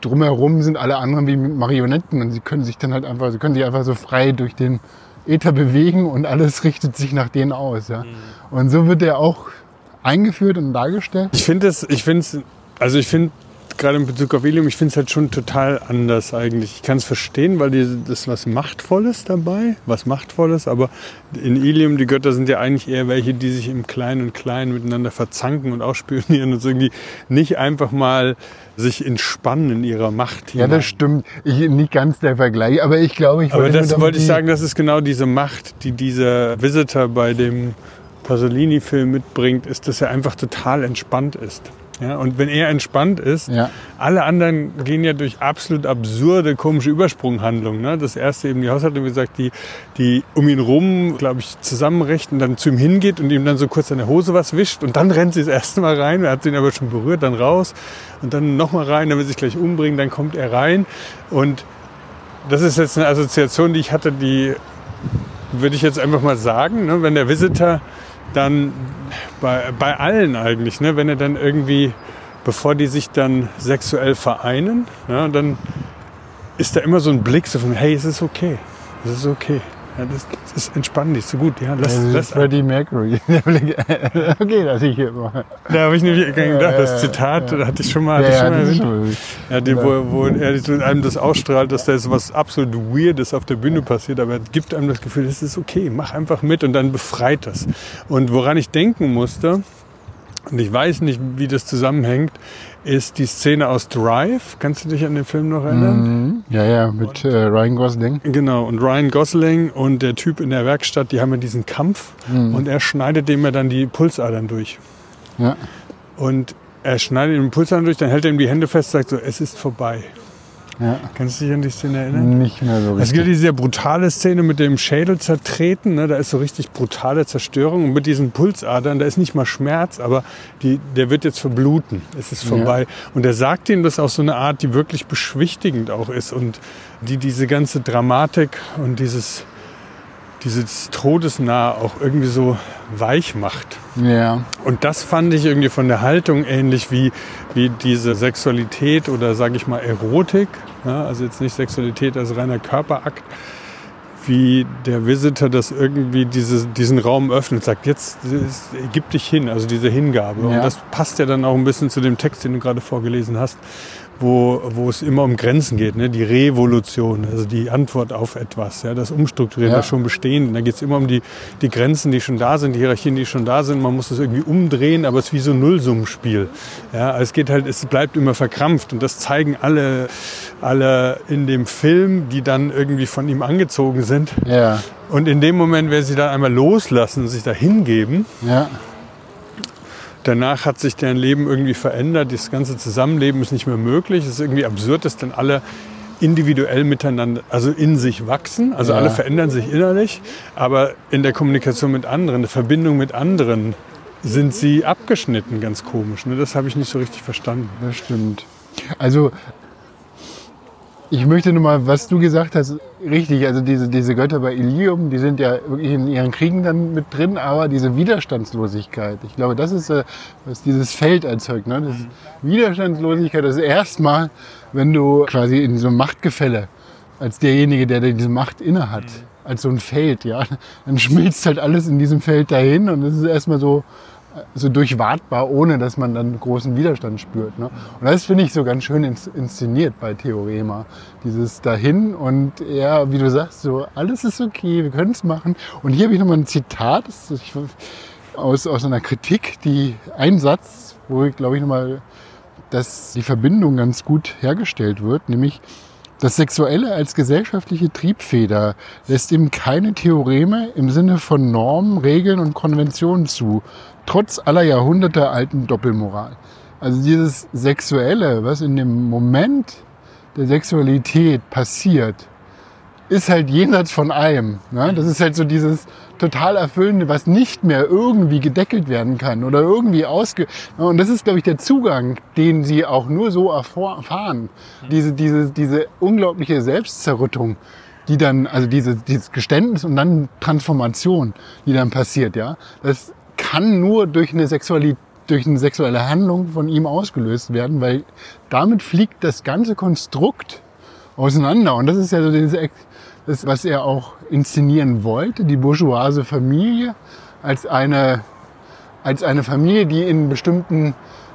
drumherum sind alle anderen wie Marionetten und sie können sich dann halt einfach, sie können sich einfach so frei durch den Äther bewegen und alles richtet sich nach denen aus. Ja. Mhm. Und so wird er auch eingeführt und dargestellt. Ich finde es, ich finde es, also ich finde gerade in Bezug auf Ilium, ich finde es halt schon total anders eigentlich. Ich kann es verstehen, weil die, das ist was Machtvolles dabei, was Machtvolles, aber in Ilium, die Götter sind ja eigentlich eher welche, die sich im Kleinen und Kleinen miteinander verzanken und ausspionieren und so irgendwie nicht einfach mal sich entspannen in ihrer Macht. Ja, das stimmt. Ich, nicht ganz der Vergleich, aber ich glaube, ich wollte. Aber das wollte ich sagen, das ist genau diese Macht, die dieser Visitor bei dem Pasolini-Film mitbringt, ist, dass er einfach total entspannt ist. Ja, und wenn er entspannt ist, ja. alle anderen gehen ja durch absolut absurde, komische Übersprunghandlungen. Ne? Das erste eben die Haushaltung, wie gesagt, die, die um ihn rum, glaube ich, zusammenrecht und dann zu ihm hingeht und ihm dann so kurz an der Hose was wischt und dann rennt sie das erste Mal rein, er hat ihn aber schon berührt, dann raus und dann nochmal rein, dann will sich gleich umbringen, dann kommt er rein und das ist jetzt eine Assoziation, die ich hatte, die würde ich jetzt einfach mal sagen, ne? wenn der Visitor dann bei, bei allen eigentlich, ne? wenn er dann irgendwie, bevor die sich dann sexuell vereinen, ja, dann ist da immer so ein Blick so von, hey, es ist okay, es ist okay. Ja, das, das ist entspannt dich so gut. Ja, lass, das lass Freddie Mercury. okay, das ich hier mal. Da habe ich nämlich gedacht, das Zitat ja. hatte ich schon mal. Ja, ja, schon mal ja, die, wo, wo er einem das ausstrahlt, dass da so was absolut Weirdes auf der Bühne passiert, aber er gibt einem das Gefühl, es ist okay, mach einfach mit und dann befreit das. Und woran ich denken musste, und ich weiß nicht, wie das zusammenhängt, ist die Szene aus Drive. Kannst du dich an den Film noch erinnern? Mhm. Ja, ja, mit äh, Ryan Gosling. Genau, und Ryan Gosling und der Typ in der Werkstatt, die haben ja diesen Kampf mhm. und er schneidet dem ja dann die Pulsadern durch. Ja. Und er schneidet ihm die Pulsadern durch, dann hält er ihm die Hände fest und sagt so, es ist vorbei. Ja. Kannst du dich an die Szene erinnern? Nicht mehr so richtig. Es gibt diese sehr brutale Szene mit dem Schädel zertreten. Ne? Da ist so richtig brutale Zerstörung. Und mit diesen Pulsadern, da ist nicht mal Schmerz, aber die, der wird jetzt verbluten. Es ist vorbei. Ja. Und er sagt ihnen das auf so eine Art, die wirklich beschwichtigend auch ist und die diese ganze Dramatik und dieses dieses Todesnah auch irgendwie so weich macht. Ja. Und das fand ich irgendwie von der Haltung ähnlich wie, wie diese Sexualität oder sage ich mal Erotik. Ja, also jetzt nicht Sexualität als reiner Körperakt, wie der Visitor das irgendwie diese, diesen Raum öffnet, sagt, jetzt gib dich hin, also diese Hingabe. Ja. Und das passt ja dann auch ein bisschen zu dem Text, den du gerade vorgelesen hast, wo, wo es immer um Grenzen geht, ne? die Revolution, also die Antwort auf etwas, ja? das Umstrukturieren, ja. das schon Bestehende. Da geht es immer um die, die Grenzen, die schon da sind, die Hierarchien, die schon da sind. Man muss das irgendwie umdrehen, aber es ist wie so ein Nullsummenspiel. Ja? Also es geht halt, es bleibt immer verkrampft und das zeigen alle, alle in dem Film, die dann irgendwie von ihm angezogen sind. Ja. Und in dem Moment, wenn sie dann einmal loslassen und sich da hingeben, ja Danach hat sich deren Leben irgendwie verändert. Das ganze Zusammenleben ist nicht mehr möglich. Es ist irgendwie absurd, dass dann alle individuell miteinander, also in sich wachsen. Also ja. alle verändern sich innerlich, aber in der Kommunikation mit anderen, der Verbindung mit anderen, sind sie abgeschnitten, ganz komisch. Ne? Das habe ich nicht so richtig verstanden. Das stimmt. Also ich möchte nur mal, was du gesagt hast, richtig, also diese, diese Götter bei Ilium, die sind ja wirklich in ihren Kriegen dann mit drin, aber diese Widerstandslosigkeit, ich glaube, das ist, äh, was dieses Feld erzeugt. Ne? Das Widerstandslosigkeit, das ist erstmal, wenn du quasi in so einem Machtgefälle, als derjenige, der diese Macht innehat, mhm. als so ein Feld, ja, dann schmilzt halt alles in diesem Feld dahin und es ist erstmal so so durchwartbar, ohne dass man dann großen Widerstand spürt. Ne? Und das finde ich so ganz schön ins, inszeniert bei Theorema. Dieses dahin und er, wie du sagst, so alles ist okay, wir können es machen. Und hier habe ich nochmal ein Zitat aus, aus einer Kritik, die ein Satz, wo ich glaube ich nochmal, dass die Verbindung ganz gut hergestellt wird, nämlich das Sexuelle als gesellschaftliche Triebfeder lässt ihm keine Theoreme im Sinne von Normen, Regeln und Konventionen zu, trotz aller Jahrhunderte alten Doppelmoral. Also dieses Sexuelle, was in dem Moment der Sexualität passiert, ist halt jenseits von allem. Ne? Das ist halt so dieses total Erfüllende, was nicht mehr irgendwie gedeckelt werden kann oder irgendwie ausge... Und das ist, glaube ich, der Zugang, den sie auch nur so erfahren. Diese, diese, diese unglaubliche Selbstzerrüttung, die dann, also diese, dieses Geständnis und dann Transformation, die dann passiert, ja. Das kann nur durch eine Sexualität durch eine sexuelle Handlung von ihm ausgelöst werden, weil damit fliegt das ganze Konstrukt auseinander. Und das ist ja so das, was er auch inszenieren wollte, die bourgeoise Familie als eine, als eine Familie, die in bestimmten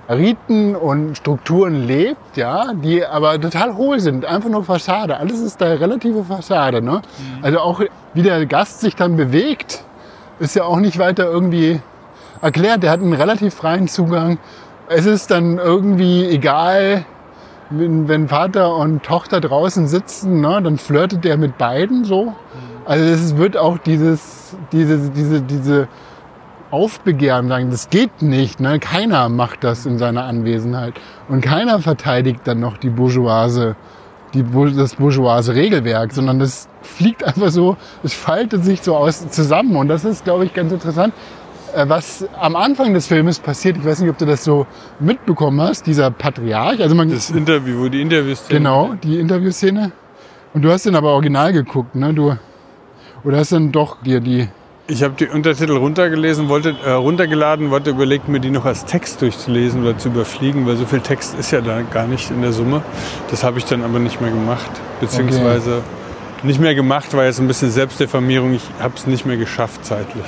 Riten und Strukturen lebt, ja, die aber total hohl sind, einfach nur Fassade. Alles ist da relative Fassade. Ne? Mhm. Also auch wie der Gast sich dann bewegt, ist ja auch nicht weiter irgendwie erklärt. Der hat einen relativ freien Zugang. Es ist dann irgendwie egal, wenn Vater und Tochter draußen sitzen, ne, dann flirtet er mit beiden so. Also es wird auch dieses, diese, diese, diese Aufbegehren sagen, das geht nicht. Ne? Keiner macht das in seiner Anwesenheit. Und keiner verteidigt dann noch die Bourgeoise, die, das bourgeoise Regelwerk, sondern das fliegt einfach so, es faltet sich so aus zusammen. Und das ist, glaube ich, ganz interessant. Äh, was am Anfang des Filmes passiert, ich weiß nicht, ob du das so mitbekommen hast, dieser Patriarch. Also man, das Interview, die Interviewszene. Genau, die Interviewszene. Und du hast den aber original geguckt, ne? Du, oder hast dann doch dir die... Ich habe die Untertitel runtergelesen, wollte, äh, runtergeladen, wollte überlegt, mir die noch als Text durchzulesen oder zu überfliegen, weil so viel Text ist ja da gar nicht in der Summe. Das habe ich dann aber nicht mehr gemacht, beziehungsweise okay. nicht mehr gemacht, weil jetzt ein bisschen Selbstdefamierung. Ich habe es nicht mehr geschafft zeitlich.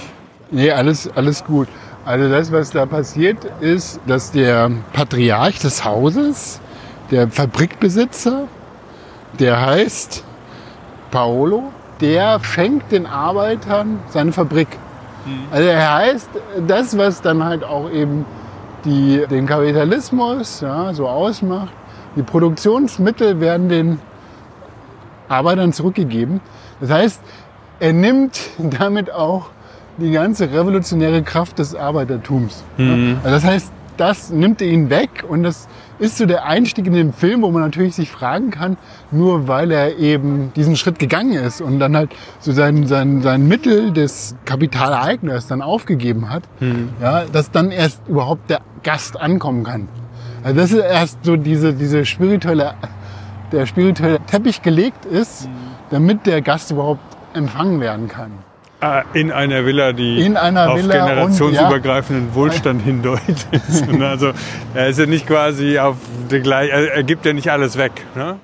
Nee, alles, alles gut. Also das, was da passiert, ist, dass der Patriarch des Hauses, der Fabrikbesitzer, der heißt Paolo, der schenkt den Arbeitern seine Fabrik. Mhm. Also er heißt, das, was dann halt auch eben die, den Kapitalismus ja, so ausmacht, die Produktionsmittel werden den Arbeitern zurückgegeben. Das heißt, er nimmt damit auch die ganze revolutionäre Kraft des Arbeitertums. Mhm. Also das heißt, das nimmt er ihn weg und das ist so der Einstieg in den Film, wo man natürlich sich fragen kann, nur weil er eben diesen Schritt gegangen ist und dann halt so sein, sein, sein Mittel des Kapitaleigners dann aufgegeben hat, mhm. ja, dass dann erst überhaupt der Gast ankommen kann. Also das ist erst so diese, diese spirituelle, der spirituelle Teppich gelegt ist, mhm. damit der Gast überhaupt empfangen werden kann. Ah, in einer Villa, die in einer auf Villa generationsübergreifenden ja. Wohlstand hindeutet. also er ist ja nicht quasi auf der gleichen, also er gibt ja nicht alles weg. Ne?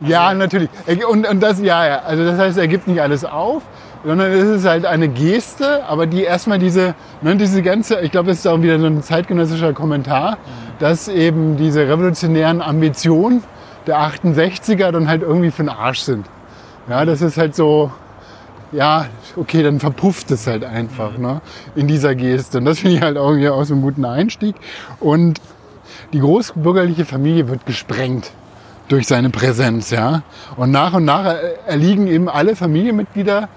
Ja, natürlich. Und, und das, ja, ja. Also das heißt, er gibt nicht alles auf, sondern es ist halt eine Geste, aber die erstmal diese, ne, diese ganze, ich glaube, das ist auch wieder so ein zeitgenössischer Kommentar, dass eben diese revolutionären Ambitionen der 68er dann halt irgendwie für den Arsch sind. Ja, das ist halt so, ja, okay, dann verpufft es halt einfach ne, in dieser Geste. Und das finde ich halt auch, hier auch so einen guten Einstieg. Und die großbürgerliche Familie wird gesprengt durch seine Präsenz. Ja? Und nach und nach erliegen eben alle Familienmitglieder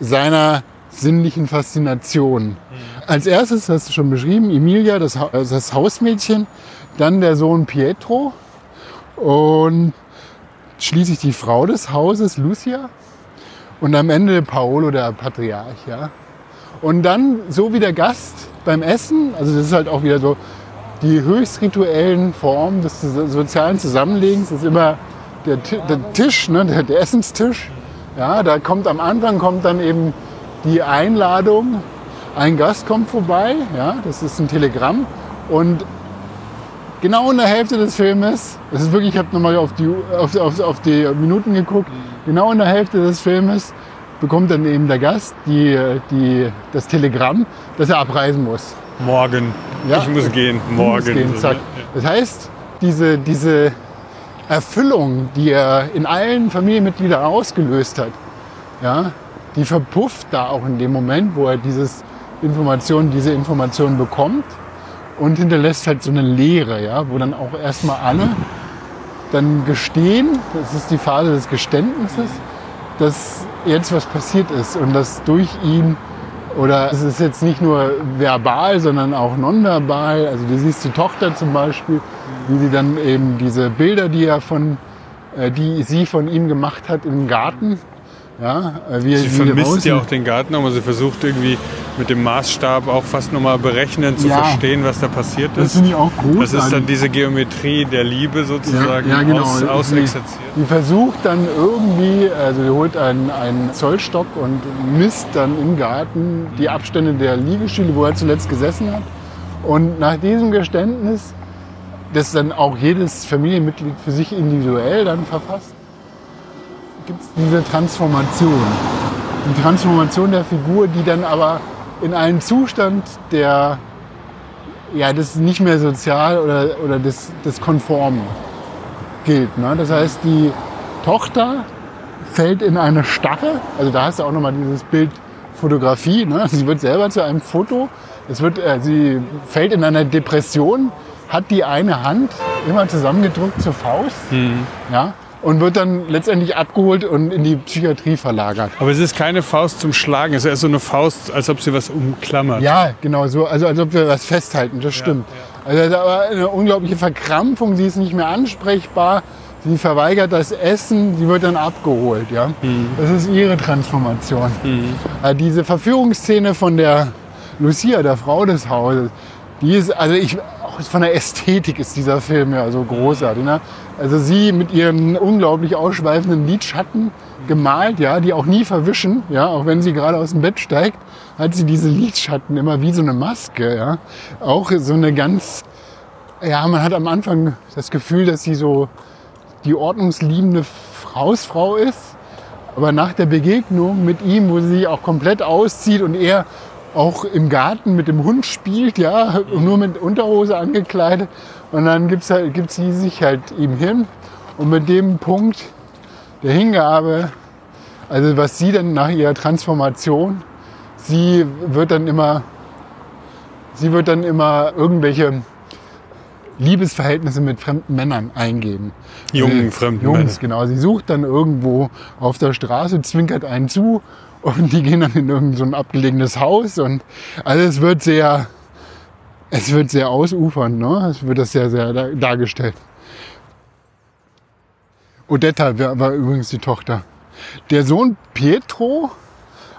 seiner sinnlichen Faszination. Mhm. Als erstes hast du schon beschrieben, Emilia, das, das Hausmädchen, dann der Sohn Pietro und schließlich die Frau des Hauses, Lucia, und am Ende Paolo, der Patriarch. Ja. Und dann, so wie der Gast beim Essen, also das ist halt auch wieder so die höchst rituellen Formen des sozialen Zusammenlegens, ist immer der, der Tisch, ne, der, der Essenstisch. Ja, da kommt am Anfang kommt dann eben die Einladung, ein Gast kommt vorbei, ja, das ist ein Telegramm und genau in der Hälfte des Filmes, das ist wirklich, ich habe nochmal auf die, auf, auf, auf die Minuten geguckt, genau in der Hälfte des Filmes bekommt dann eben der Gast die, die, das Telegramm, dass er abreisen muss. morgen. Ja. Ich muss gehen, morgen. musst gehen, zack. Das heißt, diese, diese Erfüllung, die er in allen Familienmitgliedern ausgelöst hat, ja, die verpufft da auch in dem Moment, wo er dieses Information, diese Information bekommt und hinterlässt halt so eine Leere, ja, wo dann auch erstmal alle dann gestehen, das ist die Phase des Geständnisses, dass jetzt was passiert ist und dass durch ihn oder es ist jetzt nicht nur verbal, sondern auch nonverbal. Also du siehst die Tochter zum Beispiel, wie sie dann eben diese Bilder, die er von, äh, die sie von ihm gemacht hat im Garten, ja, äh, wie er Sie vermisst ja auch den Garten, aber sie versucht irgendwie mit dem Maßstab auch fast nochmal berechnen, zu Ja. verstehen, was da passiert Das ist. finde ich auch großartig. Das ist dann diese Geometrie der Liebe sozusagen Ja, ja, genau. aus, Sie- ausexerziert. Die versucht dann irgendwie, also sie holt einen, einen Zollstock und misst dann im Garten die Abstände der Liegestühle, wo er zuletzt gesessen hat. Und nach diesem Geständnis, das dann auch jedes Familienmitglied für sich individuell dann verfasst, gibt es diese Transformation. Die Transformation der Figur, die dann aber in einen Zustand der, ja, das nicht mehr sozial oder, oder des, des Konformen gilt. Ne? Das heißt, die Tochter fällt in eine Starre. Also da hast du auch nochmal dieses Bild Fotografie. Ne? Sie wird selber zu einem Foto. Es wird, äh, sie fällt in eine Depression, hat die eine Hand immer zusammengedrückt zur Faust ja? Und wird dann letztendlich abgeholt und in die Psychiatrie verlagert. Aber es ist keine Faust zum Schlagen, es ist eher so eine Faust, als ob sie was umklammert. Ja, genau so. Also als ob wir was festhalten, das stimmt. Also das ist aber eine unglaubliche Verkrampfung, sie ist nicht mehr ansprechbar, sie verweigert das Essen, sie wird dann abgeholt. Ja? Das ist ihre Transformation. Äh, diese Verführungsszene von der Lucia, der Frau des Hauses, die ist, also ich, von der Ästhetik ist dieser Film ja so großartig. Ne? Also sie mit ihren unglaublich ausschweifenden Lidschatten gemalt, ja, die auch nie verwischen, ja, auch wenn sie gerade aus dem Bett steigt, hat sie diese Lidschatten immer wie so eine Maske, ja. Auch so eine ganz, ja, man hat am Anfang das Gefühl, dass sie so die ordnungsliebende Hausfrau ist, aber nach der Begegnung mit ihm, wo sie auch komplett auszieht und er auch im Garten mit dem Hund spielt, ja, nur mit Unterhose angekleidet. Und dann gibt's halt, gibt sie sich halt ihm hin. Und mit dem Punkt der Hingabe, also was sie dann nach ihrer Transformation, sie wird dann immer, sie wird dann immer irgendwelche Liebesverhältnisse mit fremden Männern eingehen. Jungen, Äh, fremden Jungs, genau. Sie sucht dann irgendwo auf der Straße, zwinkert einen zu und die gehen dann in irgendein so ein abgelegenes Haus und also es wird sehr, es wird sehr ausufernd, ne? Es wird das sehr, sehr dar- dargestellt. Odetta war übrigens die Tochter. Der Sohn Pietro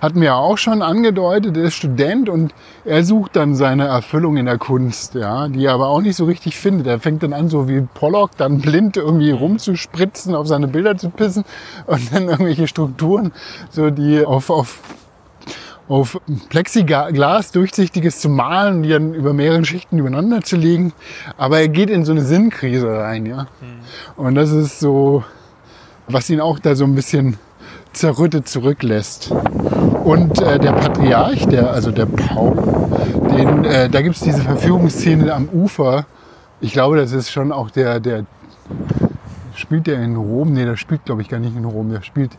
hat mir auch schon angedeutet, er ist Student und er sucht dann seine Erfüllung in der Kunst, ja, die er aber auch nicht so richtig findet. Er fängt dann an, so wie Pollock, dann blind irgendwie rumzuspritzen, auf seine Bilder zu pissen und dann irgendwelche Strukturen, so die auf, auf, auf Plexiglas durchsichtiges zu malen, die dann über mehrere Schichten übereinander zu legen. Aber er geht in so eine Sinnkrise rein, ja. Und das ist so, was ihn auch da so ein bisschen zerrüttet zurücklässt. Und äh, der Patriarch, der, also der Paul, den, äh, da gibt es diese Verführungsszene am Ufer. Ich glaube, das ist schon auch der, der spielt der in Rom? Nee, der spielt glaube ich gar nicht in Rom, der spielt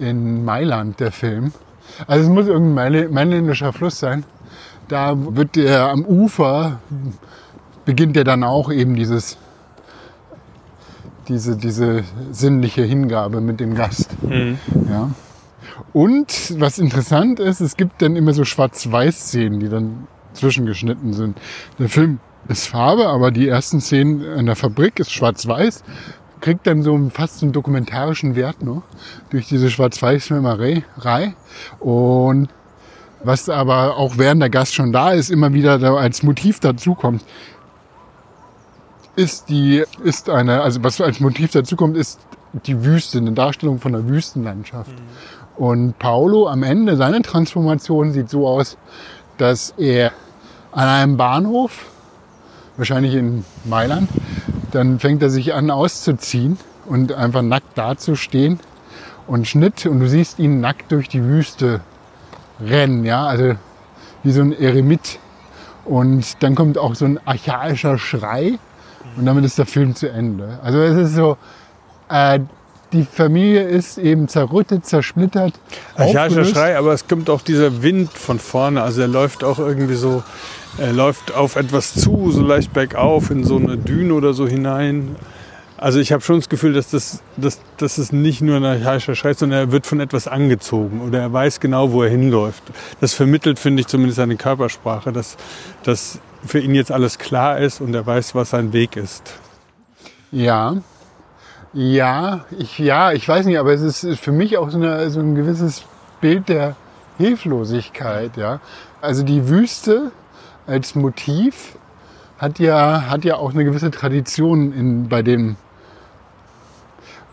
in Mailand, der Film. Also es muss irgendein Mail- mailändischer Fluss sein. Da wird der am Ufer, beginnt der dann auch eben dieses, diese, diese sinnliche Hingabe mit dem Gast. Ja. Und was interessant ist, es gibt dann immer so Schwarz-Weiß-Szenen, die dann zwischengeschnitten sind. Der Film ist Farbe, aber die ersten Szenen in der Fabrik ist Schwarz-Weiß. Kriegt dann so fast einen dokumentarischen Wert noch durch diese Schwarz-Weiß-Filmerei. Und was aber auch während der Gast schon da ist, immer wieder da als Motiv dazukommt, ist die, ist eine, also was als Motiv dazukommt, ist die Wüste, eine Darstellung von der Wüstenlandschaft. Und Paolo am Ende, seine Transformation sieht so aus, dass er an einem Bahnhof, wahrscheinlich in Mailand, dann fängt er sich an auszuziehen und einfach nackt dazustehen und Schnitt und du siehst ihn nackt durch die Wüste rennen, ja, also wie so ein Eremit. Und dann kommt auch so ein archaischer Schrei und damit ist der Film zu Ende. Also es ist so, äh, die Familie ist eben zerrüttet, zersplittert. Archaischer. Schrei, aber es kommt auch dieser Wind von vorne. Also er läuft auch irgendwie so, er läuft auf etwas zu, so leicht bergauf in so eine Düne oder so hinein. Also ich habe schon das Gefühl, dass das, dass, dass es nicht nur ein archaischer Schrei ist, sondern er wird von etwas angezogen oder er weiß genau, wo er hinläuft. Das vermittelt, finde ich, zumindest seine Körpersprache, dass, dass für ihn jetzt alles klar ist und er weiß, was sein Weg ist. Ja. Ja, ich, ja, ich weiß nicht, aber es ist für mich auch so, eine, so ein gewisses Bild der Hilflosigkeit. Ja? Also die Wüste als Motiv hat ja, hat ja auch eine gewisse Tradition in, bei, den,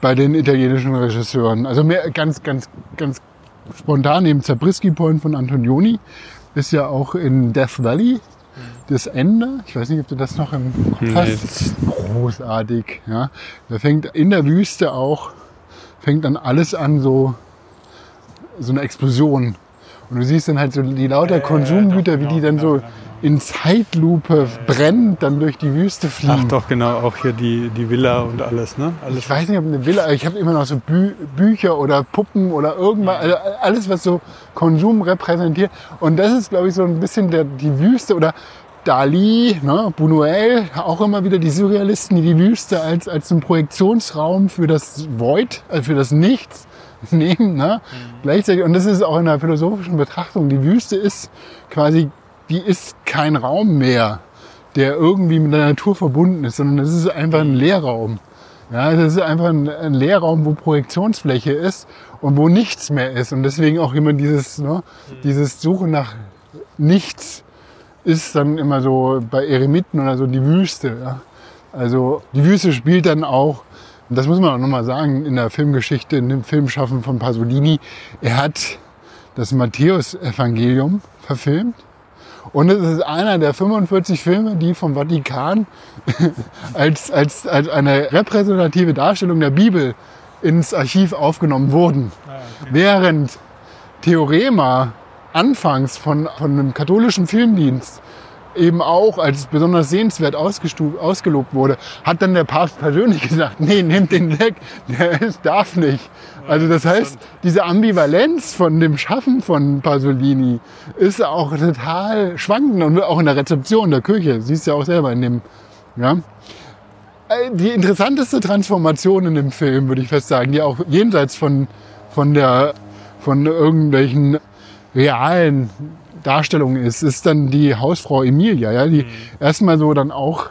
bei den italienischen Regisseuren. Also mehr, ganz, ganz, ganz spontan neben Zabriskie Point von Antonioni ist ja auch in Death Valley das Ende. Ich weiß nicht, ob du das noch im Kopf Nee, hast. das- Großartig. Ja. Da fängt in der Wüste auch, fängt dann alles an so, so eine Explosion. Und du siehst dann halt so die lauter Konsumgüter, wie die dann so in Zeitlupe brennend dann durch die Wüste fliegen. Ach doch, genau, auch hier die, die Villa und alles, ne? Alles Ich weiß nicht, ob eine Villa, ich habe immer noch so Bü Bücher oder Puppen oder irgendwas, also alles, was so Konsum repräsentiert. Und das ist, glaube ich, so ein bisschen der, die Wüste oder Dali, ne, Buñuel, auch immer wieder die Surrealisten, die die Wüste als, als einen Projektionsraum für das Void, also für das Nichts nehmen. Ne? Gleichzeitig, und das ist auch in der philosophischen Betrachtung, die Wüste ist quasi, die ist kein Raum mehr, der irgendwie mit der Natur verbunden ist, sondern es ist einfach ein Leerraum. Ja, das ist einfach ein, ein Leerraum, wo Projektionsfläche ist und wo nichts mehr ist. Und deswegen auch immer dieses, ne, dieses Suchen nach nichts ist dann immer so bei Eremiten oder so die Wüste. Ja. Also die Wüste spielt dann auch, und das muss man auch nochmal sagen, in der Filmgeschichte, in dem Filmschaffen von Pasolini, er hat das Matthäus-Evangelium verfilmt. Und es ist einer der 45 Filme, die vom Vatikan als, als, als eine repräsentative Darstellung der Bibel ins Archiv aufgenommen wurden. Während Theorema anfangs von, von einem katholischen Filmdienst eben auch als besonders sehenswert ausgelobt wurde, hat dann der Papst persönlich gesagt, nee, nehmt den weg, der ist, darf nicht. Also das heißt, diese Ambivalenz von dem Schaffen von Pasolini ist auch total schwankend und auch in der Rezeption der Kirche, siehst du ja auch selber in dem, ja. Äh, Die interessanteste Transformation in dem Film, würde ich fast sagen, die auch jenseits von, von, der, von irgendwelchen realen Darstellungen ist, ist dann die Hausfrau Emilia, ja, die erstmal so dann auch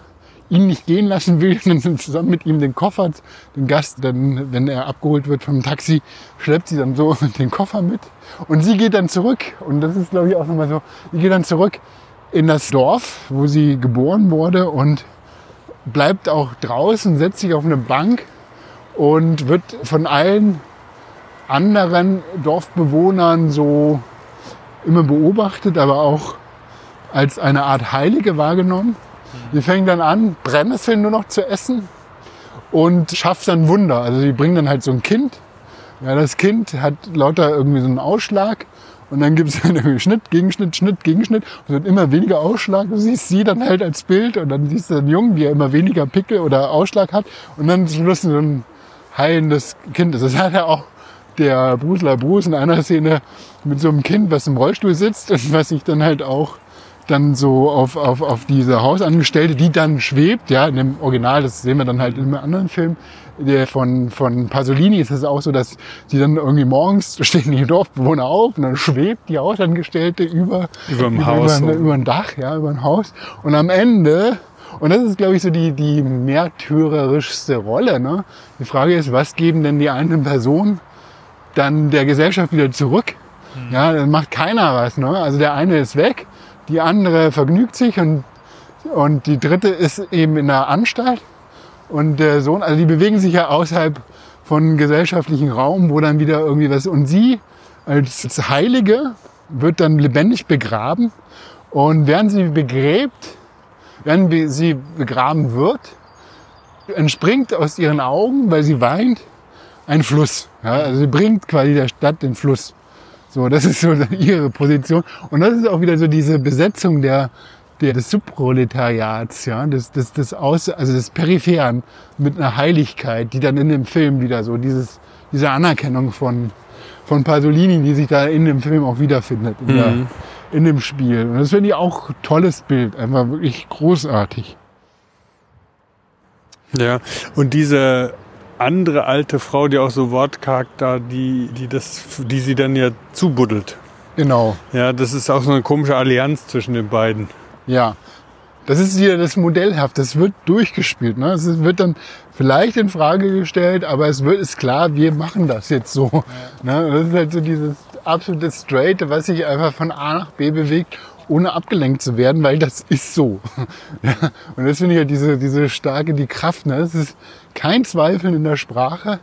ihn nicht gehen lassen will dann zusammen mit ihm den Koffer, den Gast, dann, wenn er abgeholt wird vom Taxi, schleppt sie dann so den Koffer mit. Und sie geht dann zurück. Und das ist glaube ich auch nochmal so, sie geht dann zurück in das Dorf, wo sie geboren wurde und bleibt auch draußen, setzt sich auf eine Bank und wird von allen anderen Dorfbewohnern so immer beobachtet, aber auch als eine Art Heilige wahrgenommen. Sie fängt dann an, Brennnesseln nur noch zu essen und schafft dann Wunder. Also sie bringt dann halt so ein Kind. Ja, das Kind hat lauter irgendwie so einen Ausschlag und dann gibt es dann irgendwie Schnitt, Gegenschnitt, Schnitt, Gegenschnitt und wird immer weniger Ausschlag. Du siehst sie dann halt als Bild und dann siehst du den Jungen, wie er immer weniger Pickel oder Ausschlag hat und dann zum Schluss so ein heilendes Kind ist. Das hat ja auch der Brusler Bruce in einer Szene mit so einem Kind, was im Rollstuhl sitzt und was sich dann halt auch dann so auf, auf, auf diese Hausangestellte, die dann schwebt, ja, in dem Original, das sehen wir dann halt in einem anderen Film, der von, von Pasolini ist es auch so, dass sie dann irgendwie morgens stehen die Dorfbewohner auf und dann schwebt die Hausangestellte über, Über dem Haus über, über ein Dach, ja, über ein Haus. Und am Ende, und das ist, glaube ich, so die, die märtyrerischste Rolle, ne? Die Frage ist, was geben denn die einzelnen Personen dann der Gesellschaft wieder zurück? Ja, dann macht keiner was, ne? Also der eine ist weg, die andere vergnügt sich und, und die dritte ist eben in der Anstalt. Und der Sohn, also die bewegen sich ja außerhalb von gesellschaftlichen Raum, wo dann wieder irgendwie was. Und sie als Heilige wird dann lebendig begraben. Und während sie begräbt, während sie begraben wird, entspringt aus ihren Augen, weil sie weint, ein Fluss. Ja, also sie bringt quasi der Stadt den Fluss. So, das ist so ihre Position. Und das ist auch wieder so diese Besetzung der, der, des Subproletariats, ja, des, des, des Aus, also des Peripheren mit einer Heiligkeit, die dann in dem Film wieder so dieses, diese Anerkennung von, von Pasolini, die sich da in dem Film auch wiederfindet, in, der, Mhm. in dem Spiel. Und das finde ich auch ein tolles Bild, einfach wirklich großartig. Ja, und diese andere alte Frau, die auch so wortkarg da, die, die, das, die sie dann ja zubuddelt. Genau, Ja, das ist auch so eine komische Allianz zwischen den beiden. ja. Das ist wieder das Modellhaft, das wird durchgespielt. Ne? Es wird dann vielleicht in Frage gestellt, aber es wird, ist klar, wir machen das jetzt so. Ne? Das ist halt so dieses absolute Straight, was sich einfach von A nach B bewegt, ohne abgelenkt zu werden, weil das ist so. Ja? Und das finde ich halt diese, diese starke, die Kraft. Ne? Es ist kein Zweifeln in der Sprache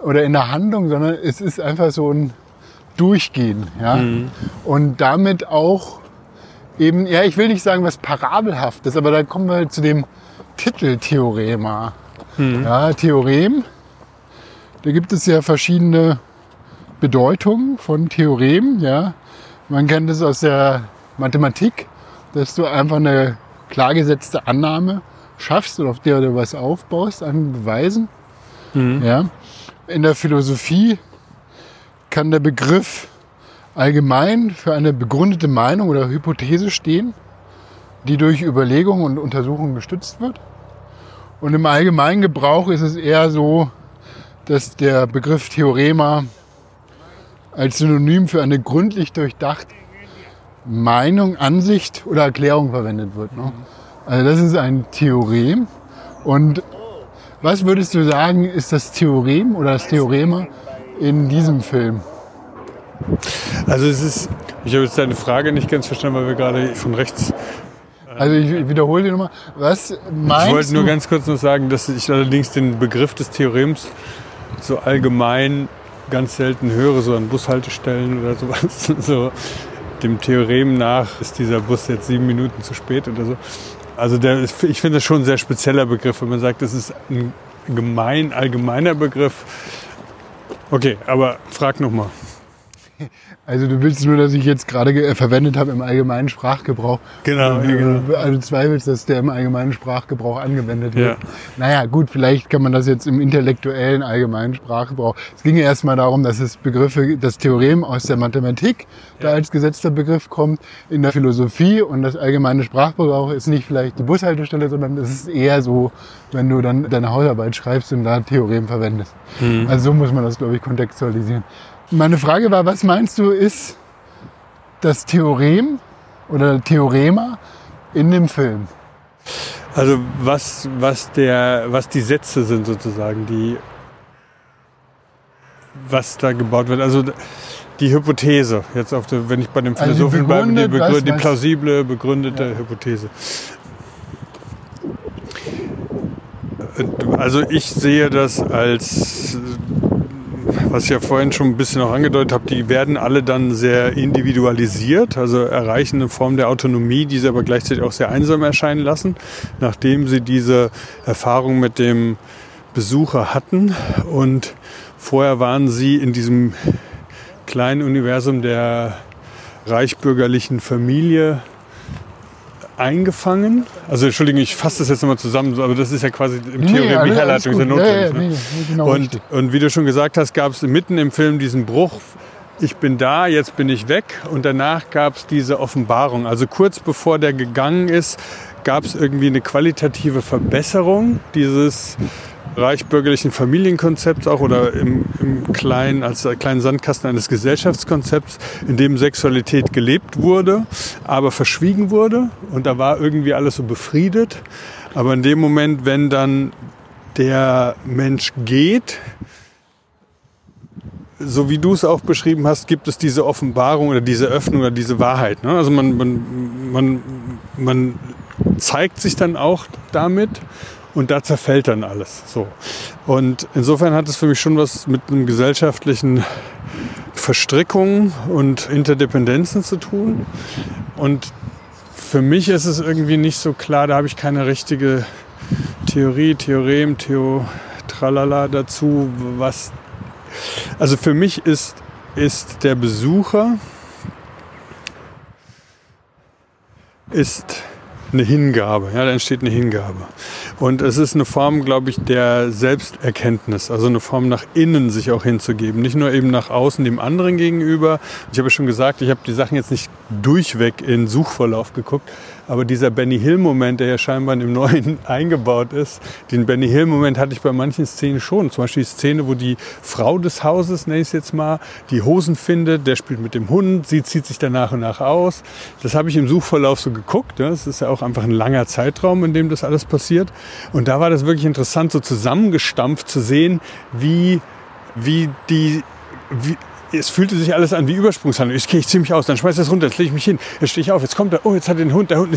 oder in der Handlung, sondern es ist einfach so ein Durchgehen. Ja? Und damit auch eben, ja, ich will nicht sagen, was parabelhaftes, aber da kommen wir zu dem Titel Theorema. Ja, Theorem, da gibt es ja verschiedene Bedeutungen von Theorem. Ja. Man kennt es aus der Mathematik, dass du einfach eine klar gesetzte Annahme schaffst und auf der du was aufbaust an Beweisen. Ja. In der Philosophie kann der Begriff allgemein für eine begründete Meinung oder Hypothese stehen, die durch Überlegung und Untersuchung gestützt wird. Und im allgemeinen Gebrauch ist es eher so, dass der Begriff Theorema als Synonym für eine gründlich durchdachte Meinung, Ansicht oder Erklärung verwendet wird. Ne? Also das ist ein Theorem. Und was würdest du sagen, ist das Theorem oder das Theorema in diesem Film? Also es ist, ich habe jetzt deine Frage nicht ganz verstanden, weil wir gerade von rechts. Also ich wiederhole die nochmal. Was meinst Ich wollte nur du? ganz kurz noch sagen, dass ich allerdings den Begriff des Theorems so allgemein ganz selten höre, so an Bushaltestellen oder sowas. So, dem Theorem nach ist dieser Bus jetzt sieben Minuten zu spät oder so. Also der, ich finde das schon ein sehr spezieller Begriff, wenn man sagt, das ist ein gemein, allgemeiner Begriff. Okay, aber frag noch mal. Also du willst nur, dass ich jetzt gerade ge- äh, verwendet habe im allgemeinen Sprachgebrauch. Genau, Du, ja, genau. Also du zweifelst, dass der im allgemeinen Sprachgebrauch angewendet wird. Ja. Naja, gut, vielleicht kann man das jetzt im intellektuellen allgemeinen Sprachgebrauch. Es ging ja erstmal darum, dass es Begriffe, das Theorem aus der Mathematik da als gesetzter Begriff kommt, in der Philosophie und das allgemeine Sprachgebrauch ist nicht vielleicht die Bushaltestelle, sondern es ist eher so, wenn du dann deine Hausarbeit schreibst und da Theorem verwendest. Mhm. Also so muss man das, glaube ich, kontextualisieren. Meine Frage war, was meinst du, ist das Theorem oder Theorema in dem Film? Also was, was, der, was die Sätze sind sozusagen, die was da gebaut wird. Also die Hypothese, jetzt auf der, wenn ich bei dem Also Philosophen bleibe, die, begründet, was- die plausible, begründete Hypothese. Äh, Also ich sehe das als, was ich ja vorhin schon ein bisschen auch angedeutet habe, die werden alle dann sehr individualisiert, also erreichen eine Form der Autonomie, die sie aber gleichzeitig auch sehr einsam erscheinen lassen, nachdem sie diese Erfahrung mit dem Besucher hatten. Und vorher waren sie in diesem kleinen Universum der reichbürgerlichen Familie eingefangen. Also Entschuldigung, ich fasse das jetzt nochmal zusammen, aber das ist ja quasi im Theorie alles- die Herleitung sehr notwendig. Ja, ja, ne? nee, nee, genau und, richtig. und wie du schon gesagt hast, gab es mitten im Film diesen Bruch, ich bin da, jetzt bin ich weg. Und danach gab es diese Offenbarung. Also kurz bevor der gegangen ist, gab es irgendwie eine qualitative Verbesserung dieses reichbürgerlichen Familienkonzepts auch oder im, im kleinen, als kleinen Sandkasten eines Gesellschaftskonzepts, in dem Sexualität gelebt wurde, aber verschwiegen wurde. Und da war irgendwie alles so befriedet. Aber in dem Moment, wenn dann der Mensch geht, so wie du es auch beschrieben hast, gibt es diese Offenbarung oder diese Öffnung oder diese Wahrheit. Ne? Also man, man, man, man zeigt sich dann auch damit und da zerfällt dann alles. So. Und insofern hat es für mich schon was mit einem gesellschaftlichen Verstrickungen und Interdependenzen zu tun. Und für mich ist es irgendwie nicht so klar, da habe ich keine richtige Theorie, Theorem, Theo, Tralala dazu, was. Also für mich ist, ist der Besucher ist eine Hingabe. Ja, da entsteht eine Hingabe. Und es ist eine Form, glaube ich, der Selbsterkenntnis, also eine Form nach innen sich auch hinzugeben, nicht nur eben nach außen dem anderen gegenüber. Ich habe schon gesagt, ich habe die Sachen jetzt nicht durchweg in Suchverlauf geguckt, aber dieser Benny Hill-Moment, der ja scheinbar in dem Neuen eingebaut ist, den Benny Hill-Moment hatte ich bei manchen Szenen schon. Zum Beispiel die Szene, wo die Frau des Hauses, nenne ich es jetzt mal, die Hosen findet, der spielt mit dem Hund, sie zieht sich dann nach und nach aus. Das habe ich im Suchverlauf so geguckt. Das ist ja auch einfach ein langer Zeitraum, in dem das alles passiert. Und da war das wirklich interessant, so zusammengestampft zu sehen, wie, wie die, wie, es fühlte sich alles an wie Übersprungshandlung. Ich gehe ich ziemlich aus, dann schmeiß das runter, jetzt lege ich mich hin, jetzt stehe ich auf, jetzt kommt er, oh, jetzt hat er den Hund, der Hund,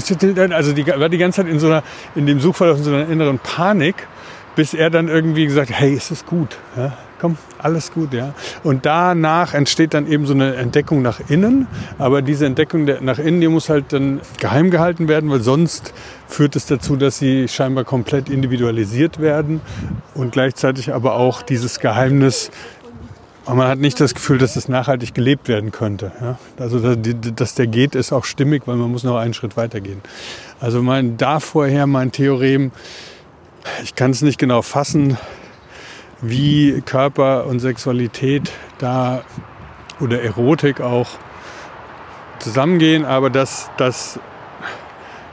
also die war die ganze Zeit in so einer, in dem Suchverlauf in so einer inneren Panik, bis er dann irgendwie gesagt, hey, ist es gut, ja? komm, alles gut, ja. Und danach entsteht dann eben so eine Entdeckung nach innen, aber diese Entdeckung nach innen, die muss halt dann geheim gehalten werden, weil sonst führt es dazu, dass sie scheinbar komplett individualisiert werden und gleichzeitig aber auch dieses Geheimnis aber man hat nicht das Gefühl, dass es nachhaltig gelebt werden könnte. Ja? Also dass der geht, ist auch stimmig, weil man muss noch einen Schritt weiter gehen. Also mein da vorher mein Theorem, ich kann es nicht genau fassen, wie Körper und Sexualität da oder Erotik auch zusammengehen, aber dass, dass,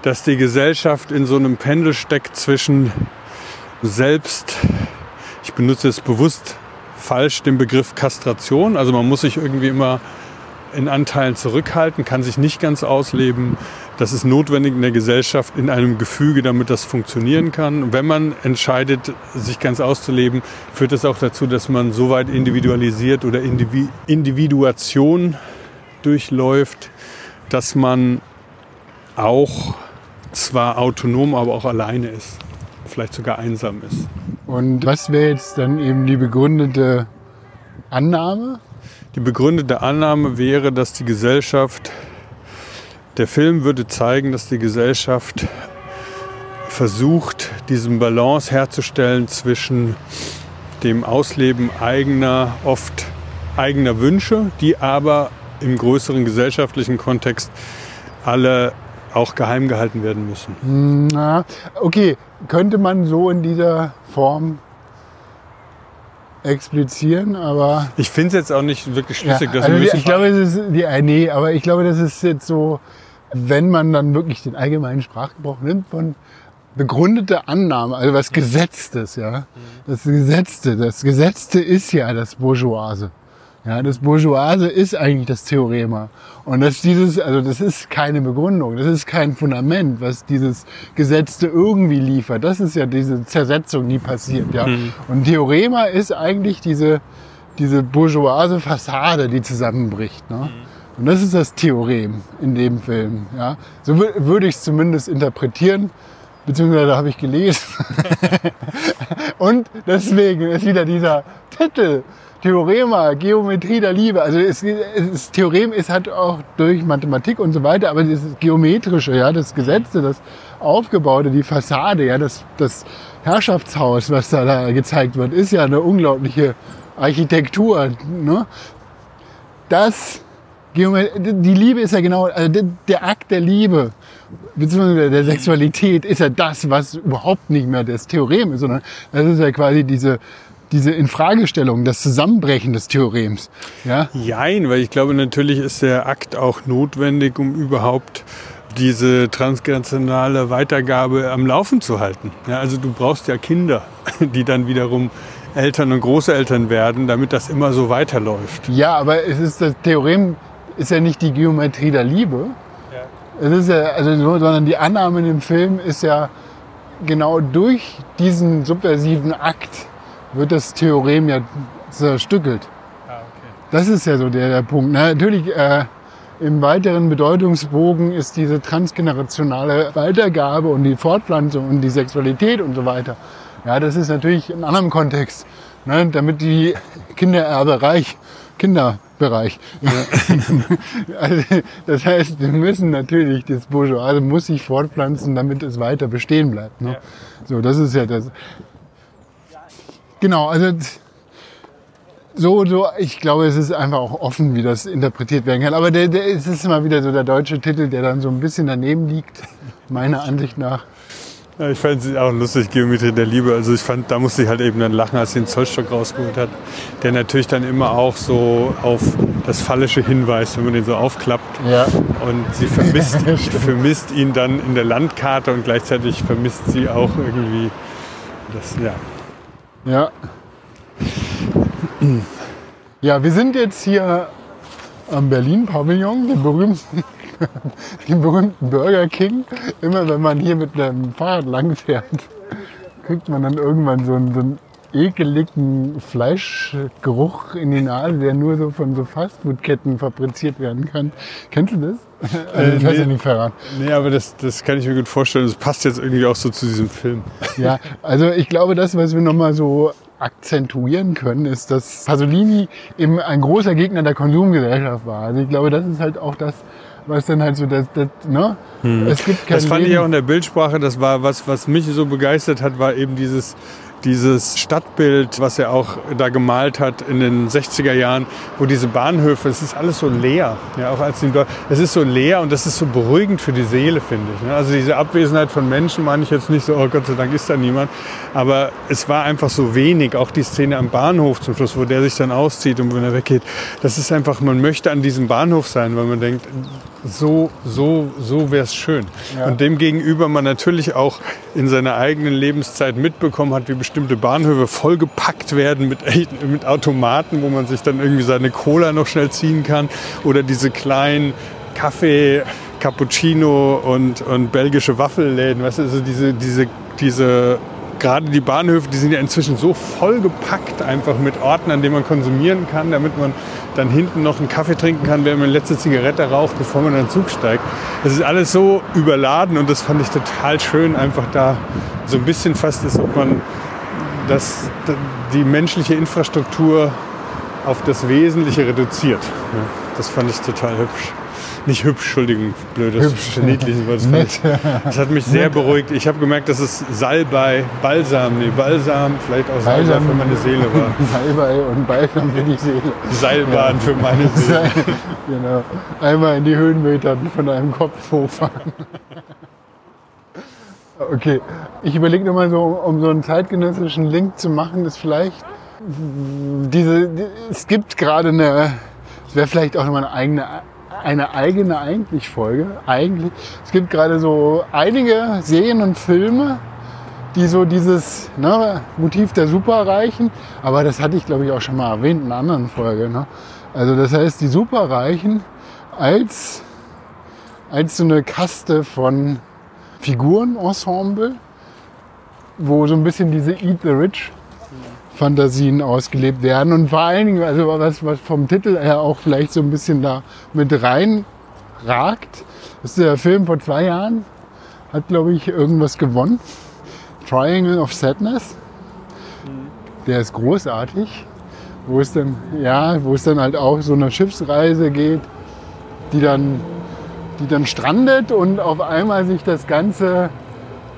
dass die Gesellschaft in so einem Pendel steckt zwischen selbst, ich benutze es bewusst falsch den Begriff Kastration. Also man muss sich irgendwie immer in Anteilen zurückhalten, kann sich nicht ganz ausleben. Das ist notwendig in der Gesellschaft, in einem Gefüge, damit das funktionieren kann. wenn man entscheidet, sich ganz auszuleben, führt das auch dazu, dass man so weit individualisiert oder Individuation durchläuft, dass man auch zwar autonom, aber auch alleine ist, vielleicht sogar einsam ist. Und was wäre jetzt dann eben die begründete Annahme? Die begründete Annahme wäre, dass die Gesellschaft, der Film würde zeigen, dass die Gesellschaft versucht, diesen Balance herzustellen zwischen dem Ausleben eigener, oft eigener Wünsche, die aber im größeren gesellschaftlichen Kontext alle auch geheim gehalten werden müssen. Na, okay, könnte man so in dieser Form explizieren, aber. Ich finde es jetzt auch nicht wirklich schlüssig. Ja, also ich glaube, es ist die, äh, nee, aber ich glaube, das ist jetzt so, wenn man dann wirklich den allgemeinen Sprachgebrauch nimmt von begründete Annahme, also was Gesetztes, ja. Mhm. Das Gesetzte, das Gesetzte ist ja das Bourgeoise. Ja, das Bourgeoise ist eigentlich das Theorema. Und das, dieses, also das ist keine Begründung, das ist kein Fundament, was dieses Gesetzte irgendwie liefert. Das ist ja diese Zersetzung, die passiert. Ja. Mhm. Und Theorema ist eigentlich diese, diese bourgeoise Fassade, die zusammenbricht. Ne? Mhm. Und das ist das Theorem in dem Film. Ja. So würde ich es zumindest interpretieren beziehungsweise habe ich gelesen. und deswegen ist wieder dieser Titel Theorema, Geometrie der Liebe. Also es, das Theorem ist halt auch durch Mathematik und so weiter, aber das Geometrische, ja, das Gesetze, das Aufgebaute, die Fassade, ja, das, das Herrschaftshaus, was da, da gezeigt wird, ist ja eine unglaubliche Architektur. Ne? Das, die Liebe ist ja genau, also der Akt der Liebe, beziehungsweise der Sexualität ist ja das, was überhaupt nicht mehr das Theorem ist, sondern das ist ja quasi diese diese Infragestellung, das Zusammenbrechen des Theorems. Ja? Jein, weil ich glaube, natürlich ist der Akt auch notwendig, um überhaupt diese transgenerationale Weitergabe am Laufen zu halten. Ja, also du brauchst ja Kinder, die dann wiederum Eltern und Großeltern werden, damit das immer so weiterläuft. Ja, aber es ist das Theorem ist ja nicht die Geometrie der Liebe. Ja. Es ist ja, also, sondern die Annahme in dem Film ist ja genau durch diesen subversiven Akt wird das Theorem ja zerstückelt. Ah, okay. Das ist ja so der, der Punkt. Na, natürlich äh, im weiteren Bedeutungsbogen ist diese transgenerationale Weitergabe und die Fortpflanzung und die Sexualität und so weiter. Ja, das ist natürlich in anderem Kontext, ne, damit die Kindererbereich, Kinderbereich. Ja. also, das heißt, wir müssen natürlich, das Bourgeoise muss sich fortpflanzen, damit es weiter bestehen bleibt. Ne? Ja. So, das ist ja das. Genau, also so, so, ich glaube, es ist einfach auch offen, wie das interpretiert werden kann. Aber der, der, es ist immer wieder so der deutsche Titel, der dann so ein bisschen daneben liegt. meiner Ansicht nach. Ja, ich fand es auch lustig, Geometrie der Liebe. Also ich fand, da musste ich halt eben dann lachen, als sie den Zollstock rausgeholt hat. Der natürlich dann immer auch so auf das Fallische hinweist, wenn man den so aufklappt. Ja. Und sie vermisst, vermisst ihn dann in der Landkarte und gleichzeitig vermisst sie auch irgendwie das, ja. Ja. Ja, wir sind jetzt hier am Berlin-Pavillon, dem berühmten, berühmten Burger King. Immer wenn man hier mit einem Fahrrad langfährt, kriegt man dann irgendwann so einen, so einen ekeligen Fleischgeruch in die Nase, der nur so von so Fastfood-Ketten fabriziert werden kann. Kennst du das? Also, ich weiß nee. ja nicht verraten. Nee, aber das, das kann ich mir gut vorstellen. Das passt jetzt irgendwie auch so zu diesem Film. Ja, also ich glaube, das, was wir nochmal so akzentuieren können, ist, dass Pasolini eben ein großer Gegner der Konsumgesellschaft war. Also ich glaube, das ist halt auch das, was dann halt so das, das ne? Es gibt kein Das fand ich Leben- auch in der Bildsprache, das war was, was mich so begeistert hat, war eben dieses, dieses Stadtbild, was er auch da gemalt hat in den 60er Jahren, wo diese Bahnhöfe, es ist alles so leer. Ja, auch als es ist so leer und das ist so beruhigend für die Seele, finde ich. ne? Also diese Abwesenheit von Menschen meine ich jetzt nicht so, oh Gott sei Dank ist da niemand, aber es war einfach so wenig. Auch die Szene am Bahnhof zum Schluss, wo der sich dann auszieht und wenn er weggeht, das ist einfach, man möchte an diesem Bahnhof sein, weil man denkt, so, so, so wäre es schön. Ja. Und demgegenüber man natürlich auch in seiner eigenen Lebenszeit mitbekommen hat, wie bestimmte Bahnhöfe vollgepackt werden mit, mit Automaten, wo man sich dann irgendwie seine Cola noch schnell ziehen kann oder diese kleinen Kaffee, Cappuccino und, und belgische Waffelläden, weißt du, also diese, diese, diese gerade die Bahnhöfe, die sind ja inzwischen so vollgepackt einfach mit Orten, an denen man konsumieren kann, damit man dann hinten noch einen Kaffee trinken kann, während man letzte Zigarette raucht, bevor man in den Zug steigt. Das ist alles so überladen und das fand ich total schön, einfach da so ein bisschen fast, als ob man das, die menschliche Infrastruktur auf das Wesentliche reduziert. Das fand ich total hübsch. Nicht hübsch, Entschuldigung, blödes, Hübsch. verniedlichen, weil das, hat mich sehr beruhigt. Ich habe gemerkt, dass es Salbei, Balsam, nee, Balsam, vielleicht auch Salbei Balsam. für meine Seele war. Salbei und Balsam für die Seele. Seilbahn für meine Seele. genau. Einmal in die Höhenmeter von einem Kopf hochfahren. Okay, ich überlege nur mal so, um so einen zeitgenössischen Link zu machen, ist vielleicht diese, die- es gibt gerade eine, es wäre vielleicht auch nochmal eine eigene, eine eigene eigentlich Folge, eigentlich. Es gibt gerade so einige Serien und Filme, die so dieses ne, Motiv der Superreichen, aber das hatte ich glaube ich auch schon mal erwähnt in einer anderen Folge. Ne? Also das heißt, die Superreichen als, als so eine Kaste von Figurenensemble, wo so ein bisschen diese Eat the Rich Fantasien ausgelebt werden und vor allen Dingen, also was, was vom Titel her auch vielleicht so ein bisschen da mit rein ragt, ist der Film vor zwei Jahren, hat glaube ich irgendwas gewonnen. Triangle of Sadness. Der ist großartig, wo es dann, ja, wo es dann halt auch so eine Schiffsreise geht, die dann, die dann strandet und auf einmal sich das ganze,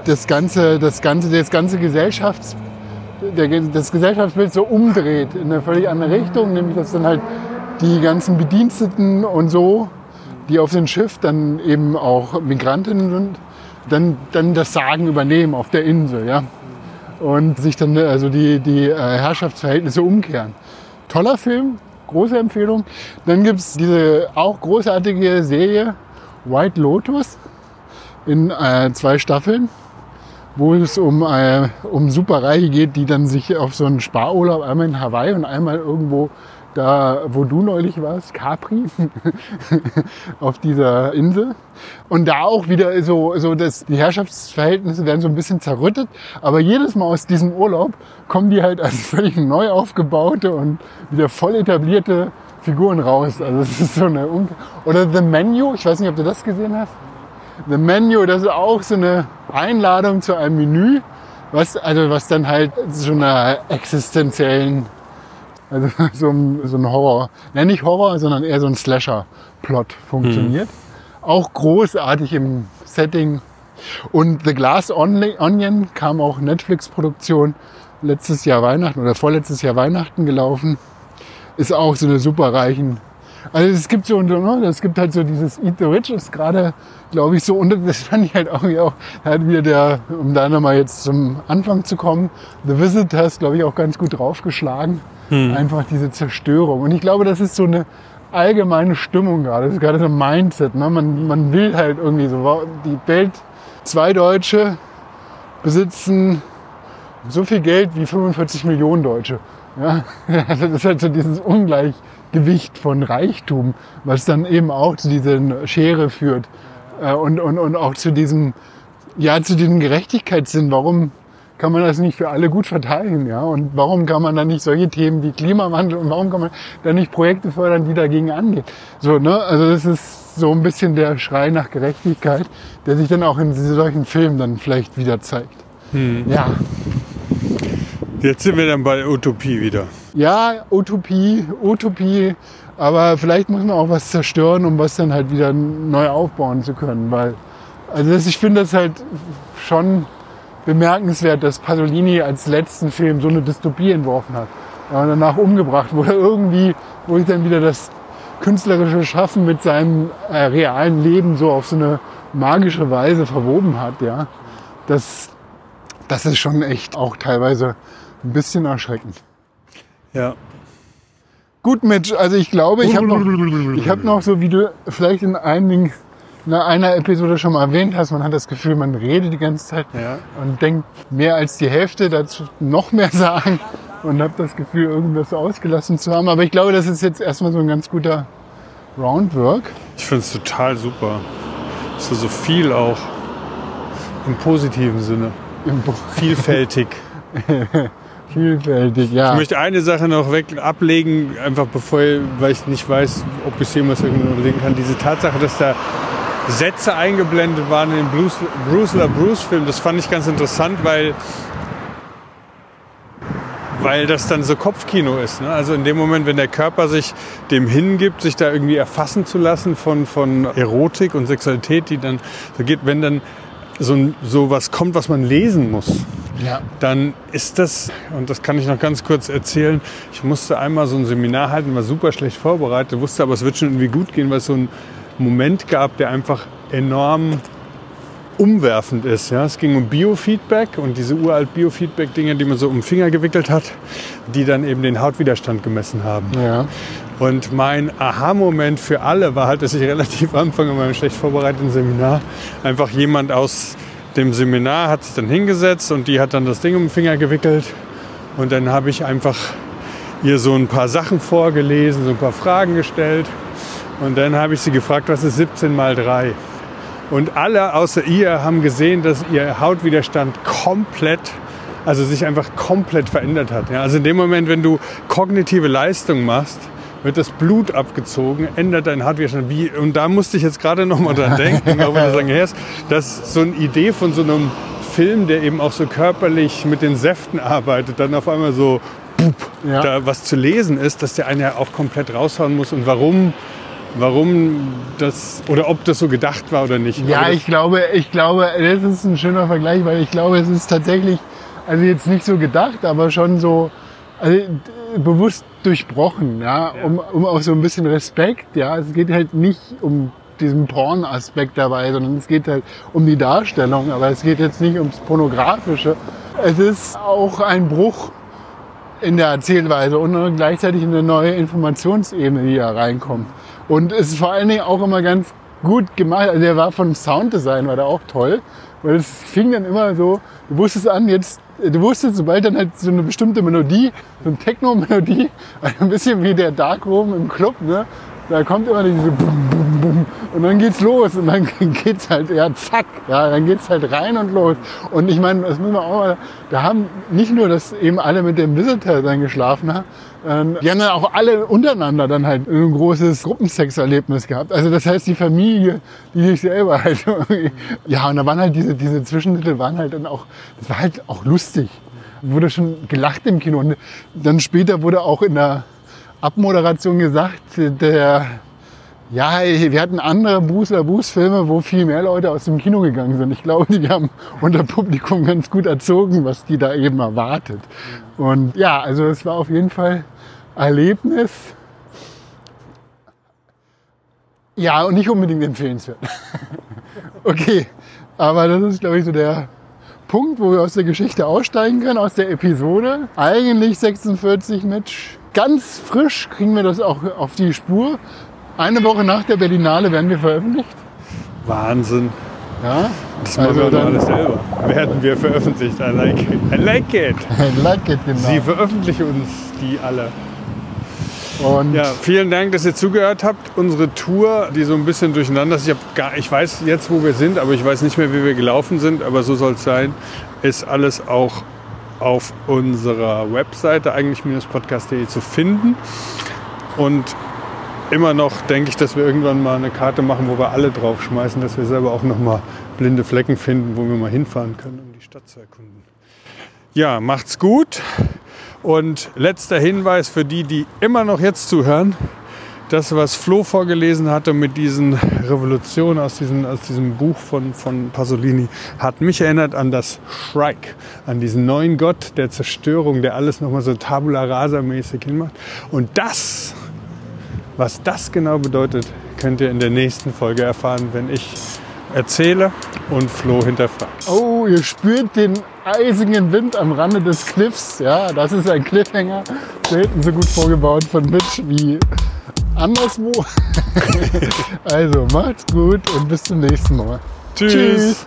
das ganze, das ganze, das ganze Gesellschafts, der, das Gesellschaftsbild so umdreht in eine völlig andere Richtung, nämlich dass dann halt die ganzen Bediensteten und so, die auf dem Schiff dann eben auch Migrantinnen sind, dann, dann das Sagen übernehmen auf der Insel, ja. Und sich dann also die, die äh, Herrschaftsverhältnisse umkehren. Toller Film, große Empfehlung. Dann gibt es diese auch großartige Serie White Lotus in äh, zwei Staffeln, wo es um, äh, um Superreiche geht, die dann sich auf so einen Sparurlaub einmal in Hawaii und einmal irgendwo da, wo du neulich warst, Capri, auf dieser Insel. Und da auch wieder so, so dass die Herrschaftsverhältnisse werden so ein bisschen zerrüttet. Aber jedes Mal aus diesem Urlaub kommen die halt als völlig neu aufgebaute und wieder voll etablierte Figuren raus. Also es ist so eine Un Oder The Menu, ich weiß nicht, ob du das gesehen hast. The Menu, das ist auch so eine Einladung zu einem Menü, was, also was dann halt so einer existenziellen, also so ein, so ein Horror, ja nicht Horror, sondern eher so ein Slasher-Plot funktioniert. Auch großartig im Setting. Und The Glass Onion kam auch Netflix-Produktion letztes Jahr Weihnachten oder vorletztes Jahr Weihnachten gelaufen. Ist auch so eine superreichen. Also es gibt so, ne, es gibt halt so dieses Eat the Rich ist gerade, glaube ich, so, und das fand ich halt auch, auch halt wieder der, um da nochmal jetzt zum Anfang zu kommen, The Visit hast, glaube ich, auch ganz gut draufgeschlagen. Hm. Einfach diese Zerstörung. Und ich glaube, das ist so eine allgemeine Stimmung gerade. Das ist gerade so ein Mindset. Ne? Man, man will halt irgendwie so, die Welt, zwei Deutsche besitzen so viel Geld wie 45 Millionen Deutsche. Ja? Also das ist halt so dieses Ungleichgewicht von Reichtum, was dann eben auch zu dieser Schere führt. Äh, und, und, und auch zu diesem, ja, zu diesem Gerechtigkeitssinn. Warum kann man das nicht für alle gut verteilen? Ja? Und warum kann man dann nicht solche Themen wie Klimawandel und warum kann man dann nicht Projekte fördern, die dagegen angehen? So, ne? Also das ist so ein bisschen der Schrei nach Gerechtigkeit, der sich dann auch in solchen Filmen dann vielleicht wieder zeigt. Hm. Ja. Jetzt sind wir dann bei Utopie wieder. Ja, Utopie, Utopie. Aber vielleicht muss man auch was zerstören, um was dann halt wieder neu aufbauen zu können. Weil, also das, ich finde das halt schon bemerkenswert, dass Pasolini als letzten Film so eine Dystopie entworfen hat. Und danach umgebracht wurde. Irgendwie, wo ich dann wieder das künstlerische Schaffen mit seinem äh, realen Leben so auf so eine magische Weise verwoben hat. Ja. Das, das ist schon echt auch teilweise ein bisschen erschreckend. Ja. Gut, Mitch, also ich glaube, ich habe noch, hab noch so, wie du vielleicht in einigen in einer Episode schon mal erwähnt hast, man hat das Gefühl, man redet die ganze Zeit ja. und denkt mehr als die Hälfte dazu noch mehr sagen und habe das Gefühl, irgendwas ausgelassen zu haben. Aber ich glaube, das ist jetzt erstmal so ein ganz guter Roundwork. Ich finde es total super. So, so viel auch im positiven Sinne. Im Vielfältig. Vielfältig, ja. Ich möchte eine Sache noch weg ablegen, einfach bevor, weil ich nicht weiß, ob ich jemals überlegen kann. Diese Tatsache, dass da Sätze eingeblendet waren in dem Bruce, Bruce LaBruce Film, das fand ich ganz interessant, weil weil das dann so Kopfkino ist. Ne? Also in dem Moment, wenn der Körper sich dem hingibt, sich da irgendwie erfassen zu lassen von, von Erotik und Sexualität, die dann so geht, wenn dann so, so was kommt, was man lesen muss, ja. dann ist das, und das kann ich noch ganz kurz erzählen, ich musste einmal so ein Seminar halten, war super schlecht vorbereitet, wusste aber, es wird schon irgendwie gut gehen, weil es so ein Moment gab, der einfach enorm umwerfend ist. Ja? Es ging um Biofeedback und diese uralt Biofeedback-Dinge, die man so um den Finger gewickelt hat, die dann eben den Hautwiderstand gemessen haben. Ja. Und mein Aha-Moment für alle war halt, dass ich relativ am Anfang in meinem schlecht vorbereiteten Seminar einfach jemand aus dem Seminar hat sich dann hingesetzt und die hat dann das Ding um den Finger gewickelt. Und dann habe ich einfach ihr so ein paar Sachen vorgelesen, so ein paar Fragen gestellt. Und dann habe ich sie gefragt, was ist 17 mal 3? Und alle außer ihr haben gesehen, dass ihr Hautwiderstand komplett, also sich einfach komplett verändert hat. Ja, also in dem Moment, wenn du kognitive Leistung machst, wird das Blut abgezogen, ändert dein Hautwiderstand. Wie, und da musste ich jetzt gerade noch mal dran denken, auch wenn du sagen, Herr, dass so eine Idee von so einem Film, der eben auch so körperlich mit den Säften arbeitet, dann auf einmal so ja. da was zu lesen ist, dass der einen ja auch komplett raushauen muss und warum warum das oder ob das so gedacht war oder nicht. Ja, ich glaube, ich glaube, das ist ein schöner Vergleich, weil ich glaube, es ist tatsächlich, also jetzt nicht so gedacht, aber schon so also, bewusst durchbrochen, ja, ja. Um, um auch so ein bisschen Respekt, ja. Es geht halt nicht um diesen Porn-Aspekt dabei, sondern es geht halt um die Darstellung, aber es geht jetzt nicht ums Pornografische. Es ist auch ein Bruch in der Erzählweise und gleichzeitig eine neue Informationsebene, die da reinkommt. Und es ist vor allen Dingen auch immer ganz gut gemacht. Also der war von Sounddesign, war der auch toll. Weil es fing dann immer so, du wusstest an, jetzt, du wusstest, sobald dann halt so eine bestimmte Melodie, so eine Techno-Melodie, ein bisschen wie der Darkroom im Club, ne? Da kommt immer diese Bum, Bum, Bum. Und dann geht's los und dann geht's halt, ja, zack, ja, dann geht's halt rein und los. Und ich meine, das müssen wir auch mal, da haben nicht nur, dass eben alle mit dem Visitor dann geschlafen haben, ähm, die haben dann auch alle untereinander dann halt ein großes Gruppensexerlebnis gehabt. Also das heißt, die Familie, die sich selber halt, ja, und da waren halt diese, diese Zwischenmittel waren halt dann auch, das war halt auch lustig. Wurde schon gelacht im Kino. Und dann später wurde auch in der Abmoderation gesagt, der, ja, wir hatten andere Bußler Buß-Filme, wo viel mehr Leute aus dem Kino gegangen sind. Ich glaube, die haben unter Publikum ganz gut erzogen, was die da eben erwartet. Und ja, also es war auf jeden Fall Erlebnis. Ja, und nicht unbedingt empfehlenswert. okay, aber das ist, glaube ich, so der Punkt, wo wir aus der Geschichte aussteigen können, aus der Episode. Eigentlich 46 Match. Ganz frisch kriegen wir das auch auf die Spur. Eine Woche nach der Berlinale werden wir veröffentlicht. Wahnsinn. Ja, Das machen Also wir doch dann- alles selber. Werden wir veröffentlicht. I like it. I like it. like it, genau. Sie veröffentlichen uns die alle. Und Ja, vielen Dank, dass ihr zugehört habt. Unsere Tour, die so ein bisschen durcheinander ist. Ich, gar, ich weiß jetzt, wo wir sind, aber ich weiß nicht mehr, wie wir gelaufen sind. Aber so soll es sein. Ist alles auch auf unserer Webseite eigentlich-podcast.de zu finden. Und immer noch denke ich, dass wir irgendwann mal eine Karte machen, wo wir alle draufschmeißen, dass wir selber auch noch mal blinde Flecken finden, wo wir mal hinfahren können, um die Stadt zu erkunden. Ja, macht's gut. Und letzter Hinweis für die, die immer noch jetzt zuhören. Das, was Flo vorgelesen hatte mit diesen Revolutionen aus, diesen, aus diesem Buch von, von Pasolini, hat mich erinnert an das Shrike, an diesen neuen Gott der Zerstörung, der alles nochmal so tabula rasa mäßig hinmacht. Und das, was das genau bedeutet, könnt ihr in der nächsten Folge erfahren, wenn ich erzähle und Flo hinterfragt. Oh, ihr spürt den eisigen Wind am Rande des Cliffs. Ja, das ist ein Cliffhanger. Selten so gut vorgebaut von Mitch wie anderswo. also macht's gut und bis zum nächsten Mal. Tschüss. Tschüss.